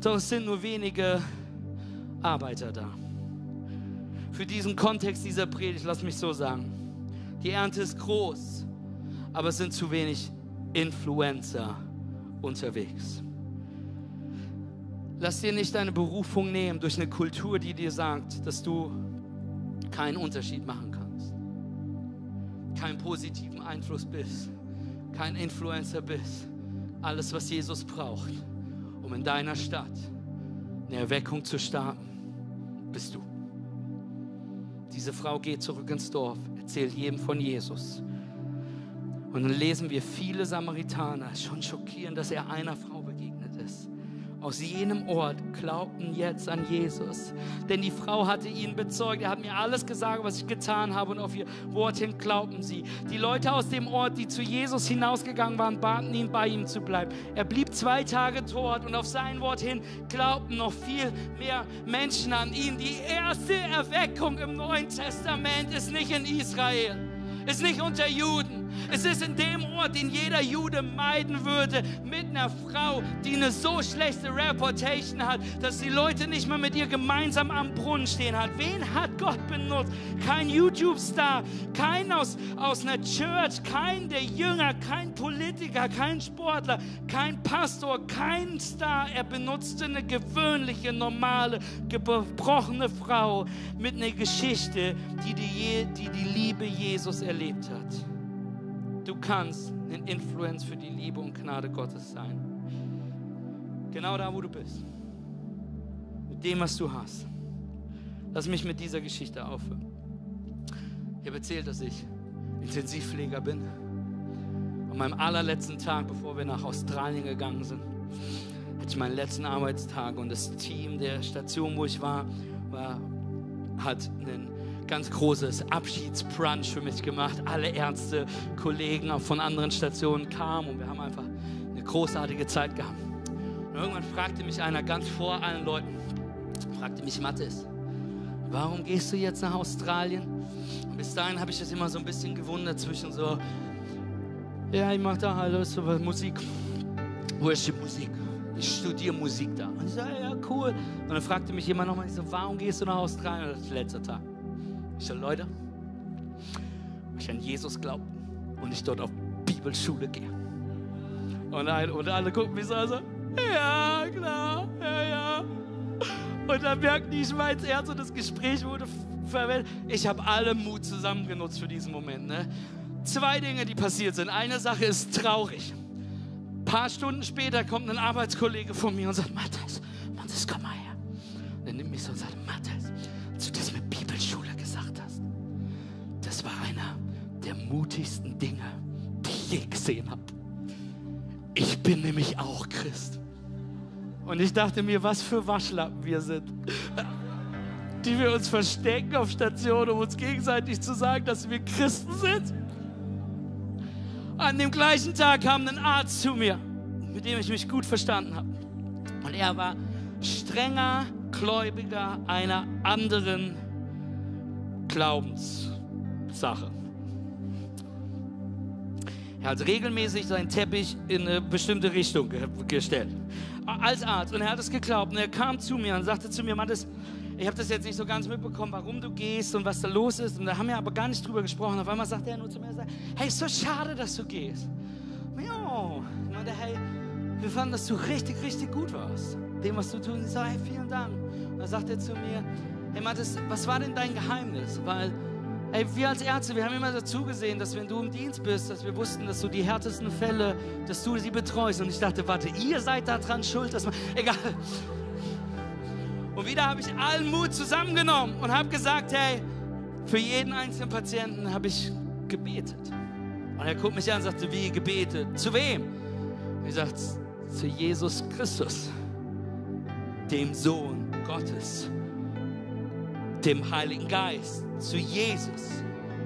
doch es sind nur wenige Arbeiter da. Für diesen Kontext dieser Predigt, lass mich so sagen. Die Ernte ist groß, aber es sind zu wenig Influencer unterwegs. Lass dir nicht deine Berufung nehmen durch eine Kultur, die dir sagt, dass du keinen Unterschied machen kannst, keinen positiven Einfluss bist, kein Influencer bist. Alles, was Jesus braucht, um in deiner Stadt eine Erweckung zu starten, bist du. Diese Frau geht zurück ins Dorf, erzählt jedem von Jesus. Und dann lesen wir viele Samaritaner, schon schockierend, dass er einer Frau ist aus jenem Ort glaubten jetzt an Jesus. Denn die Frau hatte ihn bezeugt. Er hat mir alles gesagt, was ich getan habe und auf ihr Wort hin glaubten sie. Die Leute aus dem Ort, die zu Jesus hinausgegangen waren, baten ihn, bei ihm zu bleiben. Er blieb zwei Tage dort und auf sein Wort hin glaubten noch viel mehr Menschen an ihn. Die erste Erweckung im Neuen Testament ist nicht in Israel, ist nicht unter Juden, Es ist in dem Ort, den jeder Jude meiden würde, mit einer Frau, die eine so schlechte Reputation hat, dass die Leute nicht mal mit ihr gemeinsam am Brunnen stehen hat. Wen hat Gott benutzt? Kein YouTube-Star, kein aus, aus einer Church, kein der Jünger, kein Politiker, kein Sportler, kein Pastor, kein Star. Er benutzte eine gewöhnliche, normale, gebrochene Frau mit einer Geschichte, die die, die, die Liebe Jesus erlebt hat. Du kannst ein Influence für die Liebe und Gnade Gottes sein. Genau da, wo du bist. Mit dem, was du hast. Lass mich mit dieser Geschichte aufhören. Ich habe erzählt, dass ich Intensivpfleger bin. An meinem allerletzten Tag, bevor wir nach Australien gegangen sind, hatte ich meinen letzten Arbeitstag und das Team der Station, wo ich war, war hat einen ganz großes Abschiedsbrunch für mich gemacht. Alle Ärzte, Kollegen von anderen Stationen kamen und wir haben einfach eine großartige Zeit gehabt. Und irgendwann fragte mich einer ganz vor allen Leuten, fragte mich Mathis, warum gehst du jetzt nach Australien? Und bis dahin habe ich das immer so ein bisschen gewundert zwischen so, ja, ich mache da alles so Musik. Wo ist die Musik? Ich studiere Musik da. Und ich sage, ja, cool. Und dann fragte mich jemand nochmal, so, warum gehst du nach Australien? Das ist der letzte Tag. Sage, Leute, ich an Jesus glaube und ich dort auf Bibelschule gehe. Und, ein, und alle gucken mich so, also, ja, klar, ja, ja. Und dann merken die, ich jetzt Herz und das Gespräch wurde verwendet. Ich habe alle Mut zusammengenutzt für diesen Moment. Ne? Zwei Dinge, die passiert sind. Eine Sache ist traurig. Ein paar Stunden später kommt ein Arbeitskollege von mir und sagt, Matthias, Matthias, komm mal her. Und er nimmt mich so und sagt, Matthias, der mutigsten Dinge, die ich je gesehen habe. Ich bin nämlich auch Christ. Und ich dachte mir, was für Waschlappen wir sind. Die wir uns verstecken auf Station, um uns gegenseitig zu sagen, dass wir Christen sind. An dem gleichen Tag kam ein Arzt zu mir, mit dem ich mich gut verstanden habe. Und er war strenger Gläubiger einer anderen Glaubenssache. Er hat regelmäßig seinen Teppich in eine bestimmte Richtung gestellt. Als Arzt. Und er hat es geglaubt. Und er kam zu mir und sagte zu mir, Mattes, ich habe das jetzt nicht so ganz mitbekommen, warum du gehst und was da los ist. Und da haben wir aber gar nicht drüber gesprochen. Auf einmal sagte er nur zu mir, hey, ist so schade, dass du gehst. Ja, ich meinte, hey, wir fanden, dass du richtig, richtig gut warst. Dem, was du tust. Ich sage, hey, vielen Dank. Und dann sagt er zu mir, hey, Mattes, was war denn dein Geheimnis? Weil Ey, wir als Ärzte, wir haben immer dazu gesehen, dass wenn du im Dienst bist, dass wir wussten, dass du die härtesten Fälle, dass du sie betreust. Und ich dachte, warte, ihr seid daran schuld, dass man, egal. Und wieder habe ich allen Mut zusammengenommen und habe gesagt, hey, für jeden einzelnen Patienten habe ich gebetet. Und er guckt mich an und sagte, wie gebetet? Zu wem? Ich sagte, zu Jesus Christus, dem Sohn Gottes dem Heiligen Geist, zu Jesus,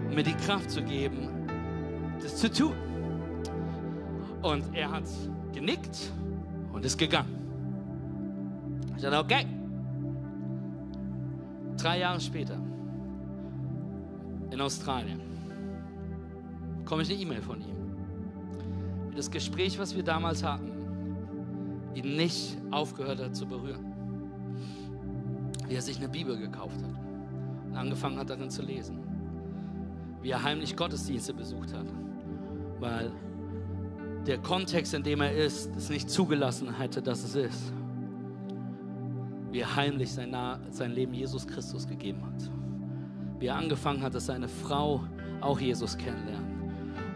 mir die Kraft zu geben, das zu tun. Und er hat genickt und ist gegangen. Ich dachte, okay. Drei Jahre später, in Australien, komme ich eine E-Mail von ihm. Wie das Gespräch, was wir damals hatten, ihn nicht aufgehört hat zu berühren. Wie er sich eine Bibel gekauft hat angefangen hat darin zu lesen. Wie er heimlich Gottesdienste besucht hat, weil der Kontext, in dem er ist, es nicht zugelassen hätte, dass es ist. Wie er heimlich sein, sein Leben Jesus Christus gegeben hat. Wie er angefangen hat, dass seine Frau auch Jesus kennenlernt.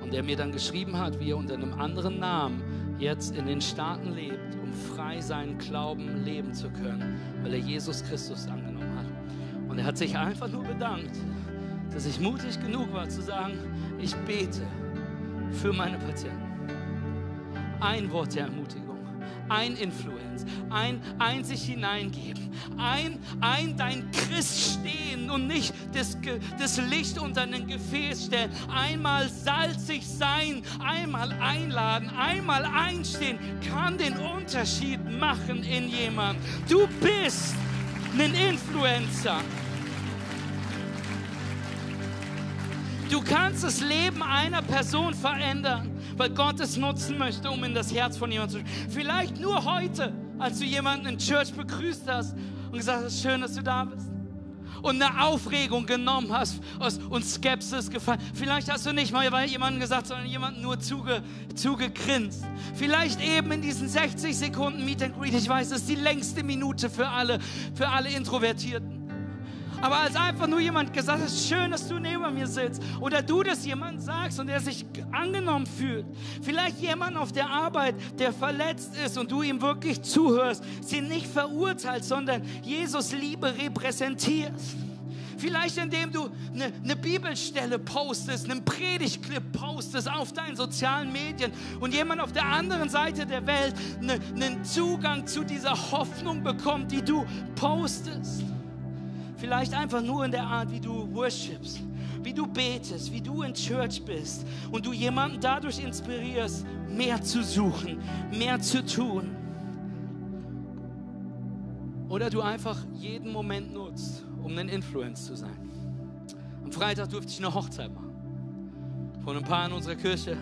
Und er mir dann geschrieben hat, wie er unter einem anderen Namen jetzt in den Staaten lebt, um frei seinen Glauben leben zu können, weil er Jesus Christus hat. Und er hat sich einfach nur bedankt, dass ich mutig genug war zu sagen, ich bete für meine Patienten. Ein Wort der Ermutigung, ein Influenz, ein, ein sich hineingeben, ein, ein dein Christ stehen und nicht das, das Licht unter ein Gefäß stellen. Einmal salzig sein, einmal einladen, einmal einstehen, kann den Unterschied machen in jemand. Du bist ein Influencer. Du kannst das Leben einer Person verändern, weil Gott es nutzen möchte, um in das Herz von jemandem zu sprechen. Vielleicht nur heute, als du jemanden in Church begrüßt hast und gesagt hast, schön, dass du da bist und eine Aufregung genommen hast und Skepsis gefallen. Vielleicht hast du nicht mal bei jemandem gesagt, sondern jemanden nur zuge, zugegrinst. Vielleicht eben in diesen 60 Sekunden Meet and Greet. Ich weiß, das ist die längste Minute für alle, für alle Introvertierten. Aber als einfach nur jemand gesagt hat, schön, dass du neben mir sitzt. Oder du das jemand sagst und der sich angenommen fühlt. Vielleicht jemand auf der Arbeit, der verletzt ist und du ihm wirklich zuhörst, sie nicht verurteilt, sondern Jesus Liebe repräsentierst. Vielleicht indem du eine, eine, Bibelstelle postest, einen Predigtclip postest auf deinen sozialen Medien und jemand auf der anderen Seite der Welt eine, einen Zugang zu dieser Hoffnung bekommt, die du postest. Vielleicht einfach nur in der Art, wie du worshipst, wie du betest, wie du in Church bist und du jemanden dadurch inspirierst, mehr zu suchen, mehr zu tun. Oder du einfach jeden Moment nutzt, um ein Influence zu sein. Am Freitag durfte ich eine Hochzeit machen. Von ein paar in unserer Kirche,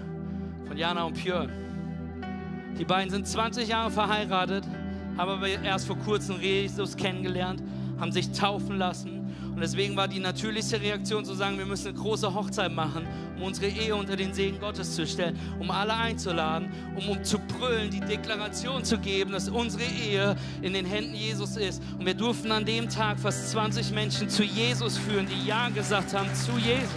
von Jana und Björn. Die beiden sind 20 Jahre verheiratet, haben aber erst vor kurzem Jesus kennengelernt haben sich taufen lassen. Und deswegen war die natürlichste Reaktion zu sagen, wir müssen eine große Hochzeit machen, um unsere Ehe unter den Segen Gottes zu stellen, um alle einzuladen, um, um zu brüllen, die Deklaration zu geben, dass unsere Ehe in den Händen Jesus ist. Und wir durften an dem Tag fast 20 Menschen zu Jesus führen, die Ja gesagt haben zu Jesus.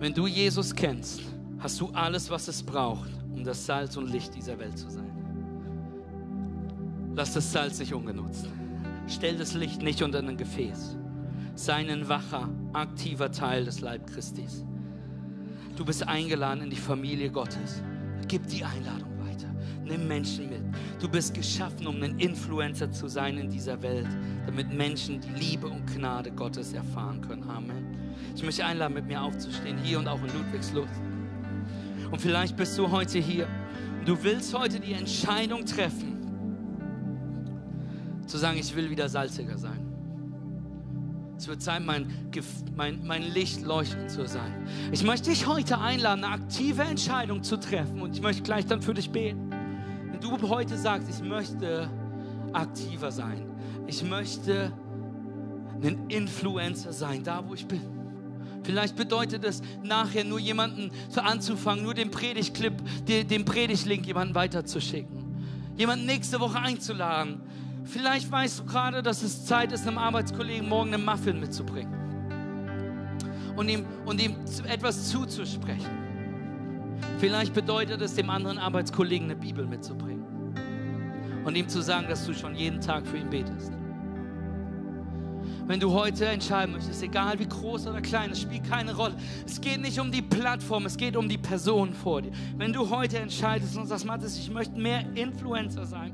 Wenn du Jesus kennst, hast du alles, was es braucht, um das Salz und Licht dieser Welt zu sein. Lass das Salz nicht ungenutzt. Stell das Licht nicht unter ein Gefäß. Sei ein wacher, aktiver Teil des Leib Christi. Du bist eingeladen in die Familie Gottes. Gib die Einladung weiter. Nimm Menschen mit. Du bist geschaffen, um ein Influencer zu sein in dieser Welt, damit Menschen die Liebe und Gnade Gottes erfahren können. Amen. Ich möchte einladen, mit mir aufzustehen, hier und auch in Ludwigslust. Und vielleicht bist du heute hier du willst heute die Entscheidung treffen, zu sagen, ich will wieder salziger sein. Es wird Zeit, mein, mein, mein Licht leuchten zu sein. Ich möchte dich heute einladen, eine aktive Entscheidung zu treffen und ich möchte gleich dann für dich beten. Wenn du heute sagst, ich möchte aktiver sein, ich möchte ein Influencer sein, da wo ich bin Vielleicht bedeutet es nachher nur jemanden anzufangen, nur den Predigtclip, den Predigtlink jemanden weiterzuschicken. Jemanden nächste Woche einzuladen. Vielleicht weißt du gerade, dass es Zeit ist, einem Arbeitskollegen morgen einen Muffin mitzubringen. Und ihm, und ihm etwas zuzusprechen. Vielleicht bedeutet es, dem anderen Arbeitskollegen eine Bibel mitzubringen. Und ihm zu sagen, dass du schon jeden Tag für ihn betest. Wenn du heute entscheiden möchtest, egal wie groß oder klein, es spielt keine Rolle. Es geht nicht um die Plattform, es geht um die Person vor dir. Wenn du heute entscheidest und sagst, Mathis, ich möchte mehr Influencer sein,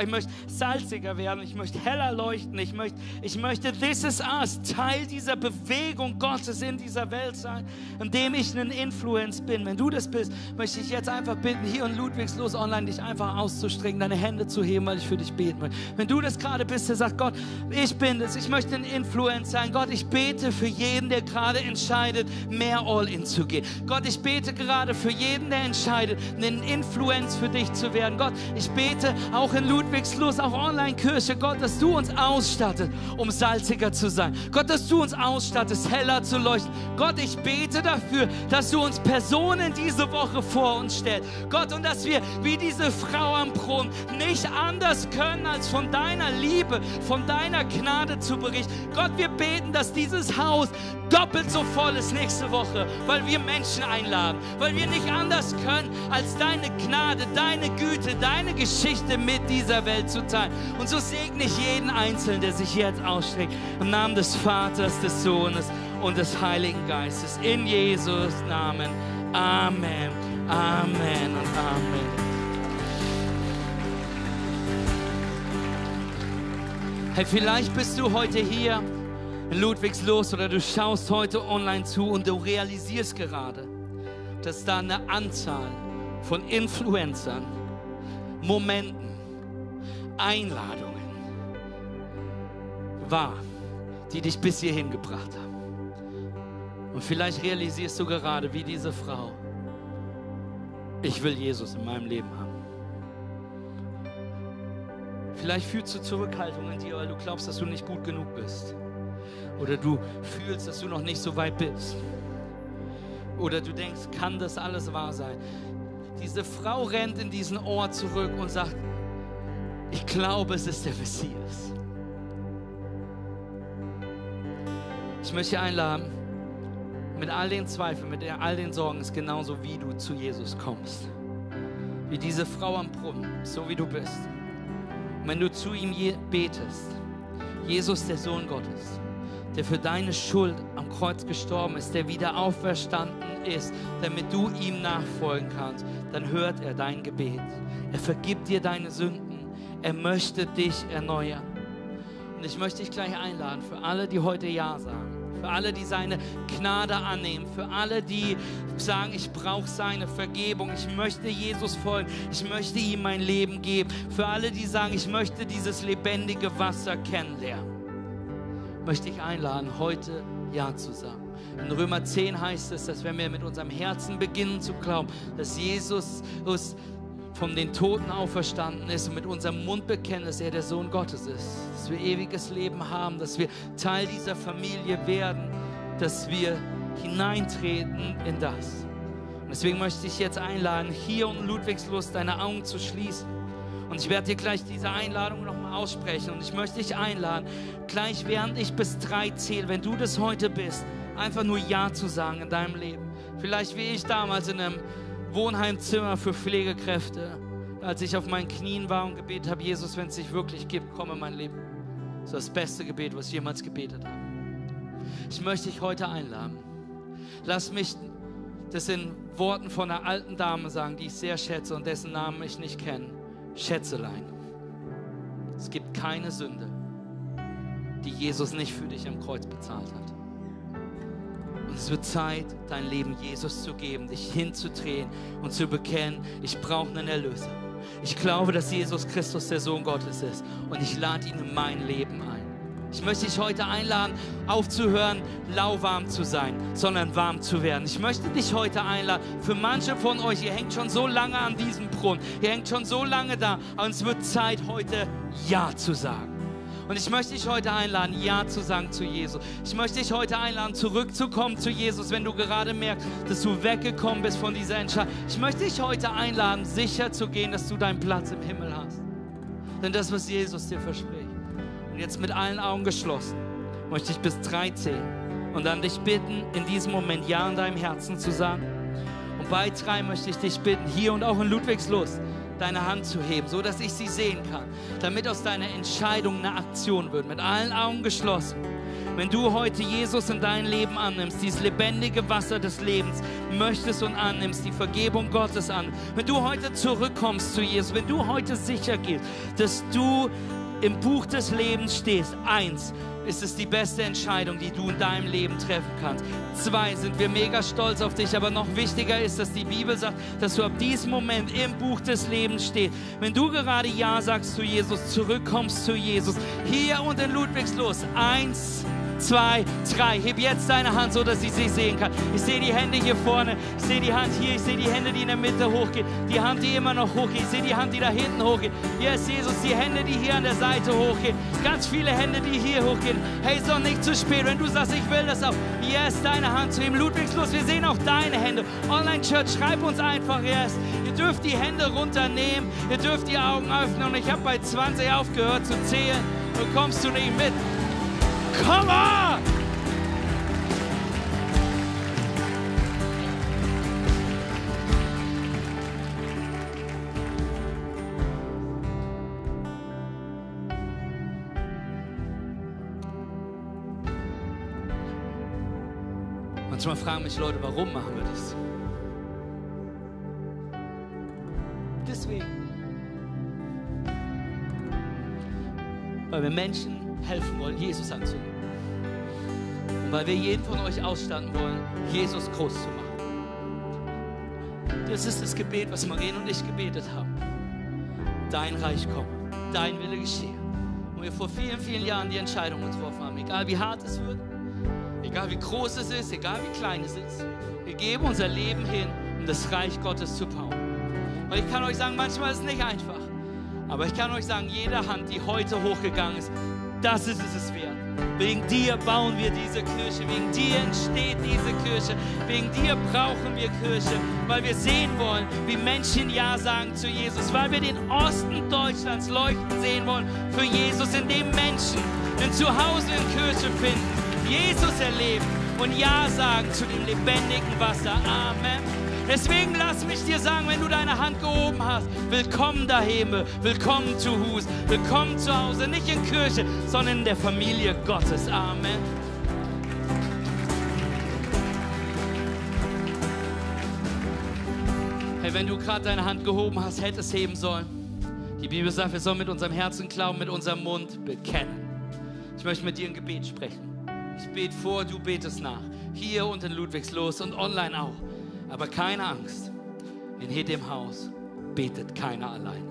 ich möchte salziger werden, ich möchte heller leuchten, ich möchte, ich möchte This is Us, Teil dieser Bewegung Gottes in dieser Welt sein, indem ich ein Influence bin. Wenn du das bist, möchte ich jetzt einfach bitten, hier in Ludwigslos Online dich einfach auszustrecken, deine Hände zu heben, weil ich für dich beten möchte. Wenn du das gerade bist, der sagt, Gott, ich bin das, ich möchte ein Influence sein. Gott, ich bete für jeden, der gerade entscheidet, mehr All-In zu gehen. Gott, ich bete gerade für jeden, der entscheidet, ein Influence für dich zu werden. Gott, ich bete auch in Ludwigslos, auch Online-Kirche, Gott, dass du uns ausstattet, um salziger zu sein. Gott, dass du uns ausstattest, heller zu leuchten. Gott, ich bete dafür, dass du uns Personen diese Woche vor uns stellst. Gott, und dass wir wie diese Frau am Brunnen nicht anders können, als von deiner Liebe, von deiner Gnade zu berichten. Gott, wir beten, dass dieses Haus doppelt so voll ist nächste Woche, weil wir Menschen einladen, weil wir nicht anders können, als deine Gnade, deine Güte, deine Geschichte mit dieser Welt zu teilen. Und so segne ich jeden Einzelnen, der sich jetzt ausstreckt, im Namen des Vaters, des Sohnes und des Heiligen Geistes. In Jesus Namen. Amen. Amen und Amen. Hey, vielleicht bist du heute hier in Ludwigslos oder du schaust heute online zu und du realisierst gerade, dass da eine Anzahl von Influencern, Momenten, Einladungen wahr, die dich bis hierhin gebracht haben. Und vielleicht realisierst du gerade, wie diese Frau, ich will Jesus in meinem Leben haben. Vielleicht fühlst du Zurückhaltung in dir, weil du glaubst, dass du nicht gut genug bist. Oder du fühlst, dass du noch nicht so weit bist. Oder du denkst, kann das alles wahr sein? Diese Frau rennt in diesen Ort zurück und sagt, ich glaube, es ist der Messias. Ich möchte einladen, mit all den Zweifeln, mit all den Sorgen, ist genauso wie du zu Jesus kommst. Wie diese Frau am Brunnen, so wie du bist. Und wenn du zu ihm betest, Jesus, der Sohn Gottes, der für deine Schuld am Kreuz gestorben ist, der wieder auferstanden ist, damit du ihm nachfolgen kannst, dann hört er dein Gebet. Er vergibt dir deine Sünden. Er möchte dich erneuern. Und ich möchte dich gleich einladen für alle, die heute Ja sagen für alle, die seine Gnade annehmen, für alle, die sagen, ich brauche seine Vergebung, ich möchte Jesus folgen, ich möchte ihm mein Leben geben, für alle, die sagen, ich möchte dieses lebendige Wasser kennenlernen, möchte ich einladen, heute Ja zu sagen. In Römer 10 heißt es, dass wenn wir mit unserem Herzen beginnen zu glauben, dass Jesus uns von den Toten auferstanden ist und mit unserem Mund bekennen, dass er der Sohn Gottes ist, dass wir ewiges Leben haben, dass wir Teil dieser Familie werden, dass wir hineintreten in das. Und deswegen möchte ich jetzt einladen, hier um Ludwigslust deine Augen zu schließen. Und ich werde dir gleich diese Einladung nochmal aussprechen. Und ich möchte dich einladen, gleich während ich bis drei zähle, wenn du das heute bist, einfach nur Ja zu sagen in deinem Leben. Vielleicht wie ich damals in einem Wohnheimzimmer für Pflegekräfte, als ich auf meinen Knien war und gebetet habe, Jesus, wenn es dich wirklich gibt, komm in mein Leben. Das ist das beste Gebet, was ich jemals gebetet habe. Ich möchte dich heute einladen. Lass mich das in Worten von einer alten Dame sagen, die ich sehr schätze und dessen Namen ich nicht kenne. Schätzelein. Es gibt keine Sünde, die Jesus nicht für dich am Kreuz bezahlt hat. Und es wird Zeit, dein Leben Jesus zu geben, dich hinzudrehen und zu bekennen, ich brauche einen Erlöser. Ich glaube, dass Jesus Christus der Sohn Gottes ist und ich lade ihn in mein Leben ein. Ich möchte dich heute einladen, aufzuhören, lauwarm zu sein, sondern warm zu werden. Ich möchte dich heute einladen. Für manche von euch, ihr hängt schon so lange an diesem Brunnen, ihr hängt schon so lange da, und es wird Zeit, heute Ja zu sagen. Und ich möchte dich heute einladen, Ja zu sagen zu Jesus. Ich möchte dich heute einladen, zurückzukommen zu Jesus, wenn du gerade merkst, dass du weggekommen bist von dieser Entscheidung. Ich möchte dich heute einladen, sicher zu gehen, dass du deinen Platz im Himmel hast. Denn das, was Jesus dir verspricht. Und jetzt mit allen Augen geschlossen, möchte ich bis drei zählen und dann dich bitten, in diesem Moment Ja in deinem Herzen zu sagen. Und bei drei möchte ich dich bitten, hier und auch in Ludwigslust, deine Hand zu heben, so dass ich sie sehen kann, damit aus deiner Entscheidung eine Aktion wird, mit allen Augen geschlossen. Wenn du heute Jesus in dein Leben annimmst, dieses lebendige Wasser des Lebens möchtest und annimmst, die Vergebung Gottes an, wenn du heute zurückkommst zu Jesus, wenn du heute sicher gehst, dass du im Buch des Lebens stehst, eins, ist es die beste Entscheidung, die du in deinem Leben treffen kannst. Zwei, sind wir mega stolz auf dich, aber noch wichtiger ist, dass die Bibel sagt, dass du ab diesem Moment im Buch des Lebens stehst. Wenn du gerade Ja sagst zu Jesus, zurückkommst zu Jesus, hier und in Ludwigslos, eins, zwei, drei. Heb jetzt deine Hand, so dass ich sie sehen kann. Ich sehe die Hände hier vorne, ich sehe die Hand hier, ich sehe die Hände, die in der Mitte hochgehen, die Hand, die immer noch hochgeht, ich sehe die Hand, die da hinten hochgeht. Ist Jesus, die Hände, die hier an der Seite hochgehen, ganz viele Hände, die hier hochgehen. Hey, ist doch nicht zu spät, wenn du sagst, ich will das auch. Ist deine Hand zu ihm. Ludwigslos, wir sehen auch deine Hände. Online Church, schreib uns einfach erst. Ihr dürft die Hände runternehmen, ihr dürft die Augen öffnen und ich habe bei 20 aufgehört zu zählen. Du kommst du nicht mit. Come on! Manchmal fragen mich Leute, warum machen wir das? Deswegen. Weil wir Menschen helfen wollen, Jesus anzunehmen. Und weil wir jeden von euch ausstanden wollen, Jesus groß zu machen. Das ist das Gebet, was Marien und ich gebetet haben. Dein Reich komme. dein Wille geschehe. Und wir vor vielen, vielen Jahren die Entscheidung getroffen haben, egal wie hart es wird, egal wie groß es ist, egal wie klein es ist, wir geben unser Leben hin, um das Reich Gottes zu bauen. Und ich kann euch sagen, manchmal ist es nicht einfach. Aber ich kann euch sagen, jede Hand, die heute hochgegangen ist, das ist es wert. Wegen dir bauen wir diese Kirche, wegen dir entsteht diese Kirche, wegen dir brauchen wir Kirche, weil wir sehen wollen, wie Menschen Ja sagen zu Jesus, weil wir den Osten Deutschlands leuchten sehen wollen für Jesus, in dem Menschen ein Zuhause in Kirche finden, Jesus erleben und Ja sagen zu dem lebendigen Wasser. Amen. Deswegen lass mich dir sagen, wenn du deine Hand gehoben hast, willkommen daheim, willkommen zu Hus, willkommen zu Hause, nicht in Kirche, sondern in der Familie Gottes. Amen. Hey, wenn du gerade deine Hand gehoben hast, hättest heben sollen. Die Bibel sagt, wir sollen mit unserem Herzen glauben, mit unserem Mund bekennen. Ich möchte mit dir ein Gebet sprechen. Ich bete vor, du betest nach. Hier und in Ludwigslos und online auch. Aber keine Angst, in jedem Haus betet keiner alleine.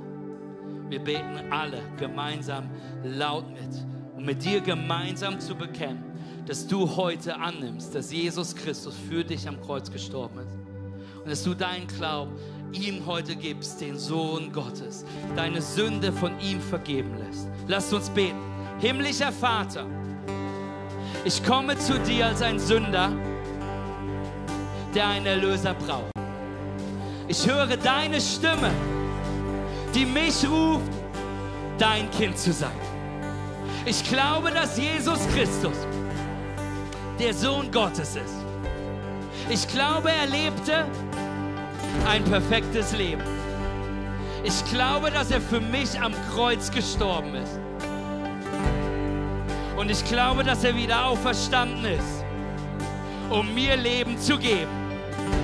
Wir beten alle gemeinsam laut mit, um mit dir gemeinsam zu bekennen, dass du heute annimmst, dass Jesus Christus für dich am Kreuz gestorben ist. Und dass du deinen Glauben ihm heute gibst, den Sohn Gottes, deine Sünde von ihm vergeben lässt. Lasst uns beten. Himmlischer Vater, ich komme zu dir als ein Sünder der einen Erlöser braucht. Ich höre deine Stimme, die mich ruft, dein Kind zu sein. Ich glaube, dass Jesus Christus der Sohn Gottes ist. Ich glaube, er lebte ein perfektes Leben. Ich glaube, dass er für mich am Kreuz gestorben ist. Und ich glaube, dass er wieder auferstanden ist, um mir Leben zu geben.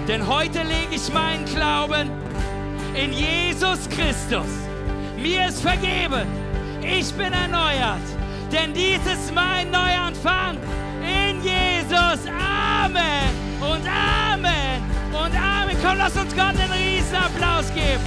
Denn heute lege ich meinen Glauben in Jesus Christus. Mir ist vergeben. Ich bin erneuert. Denn dies ist mein Neuanfang in Jesus. Amen und Amen und Amen. Komm, lass uns Gott einen riesen Applaus geben.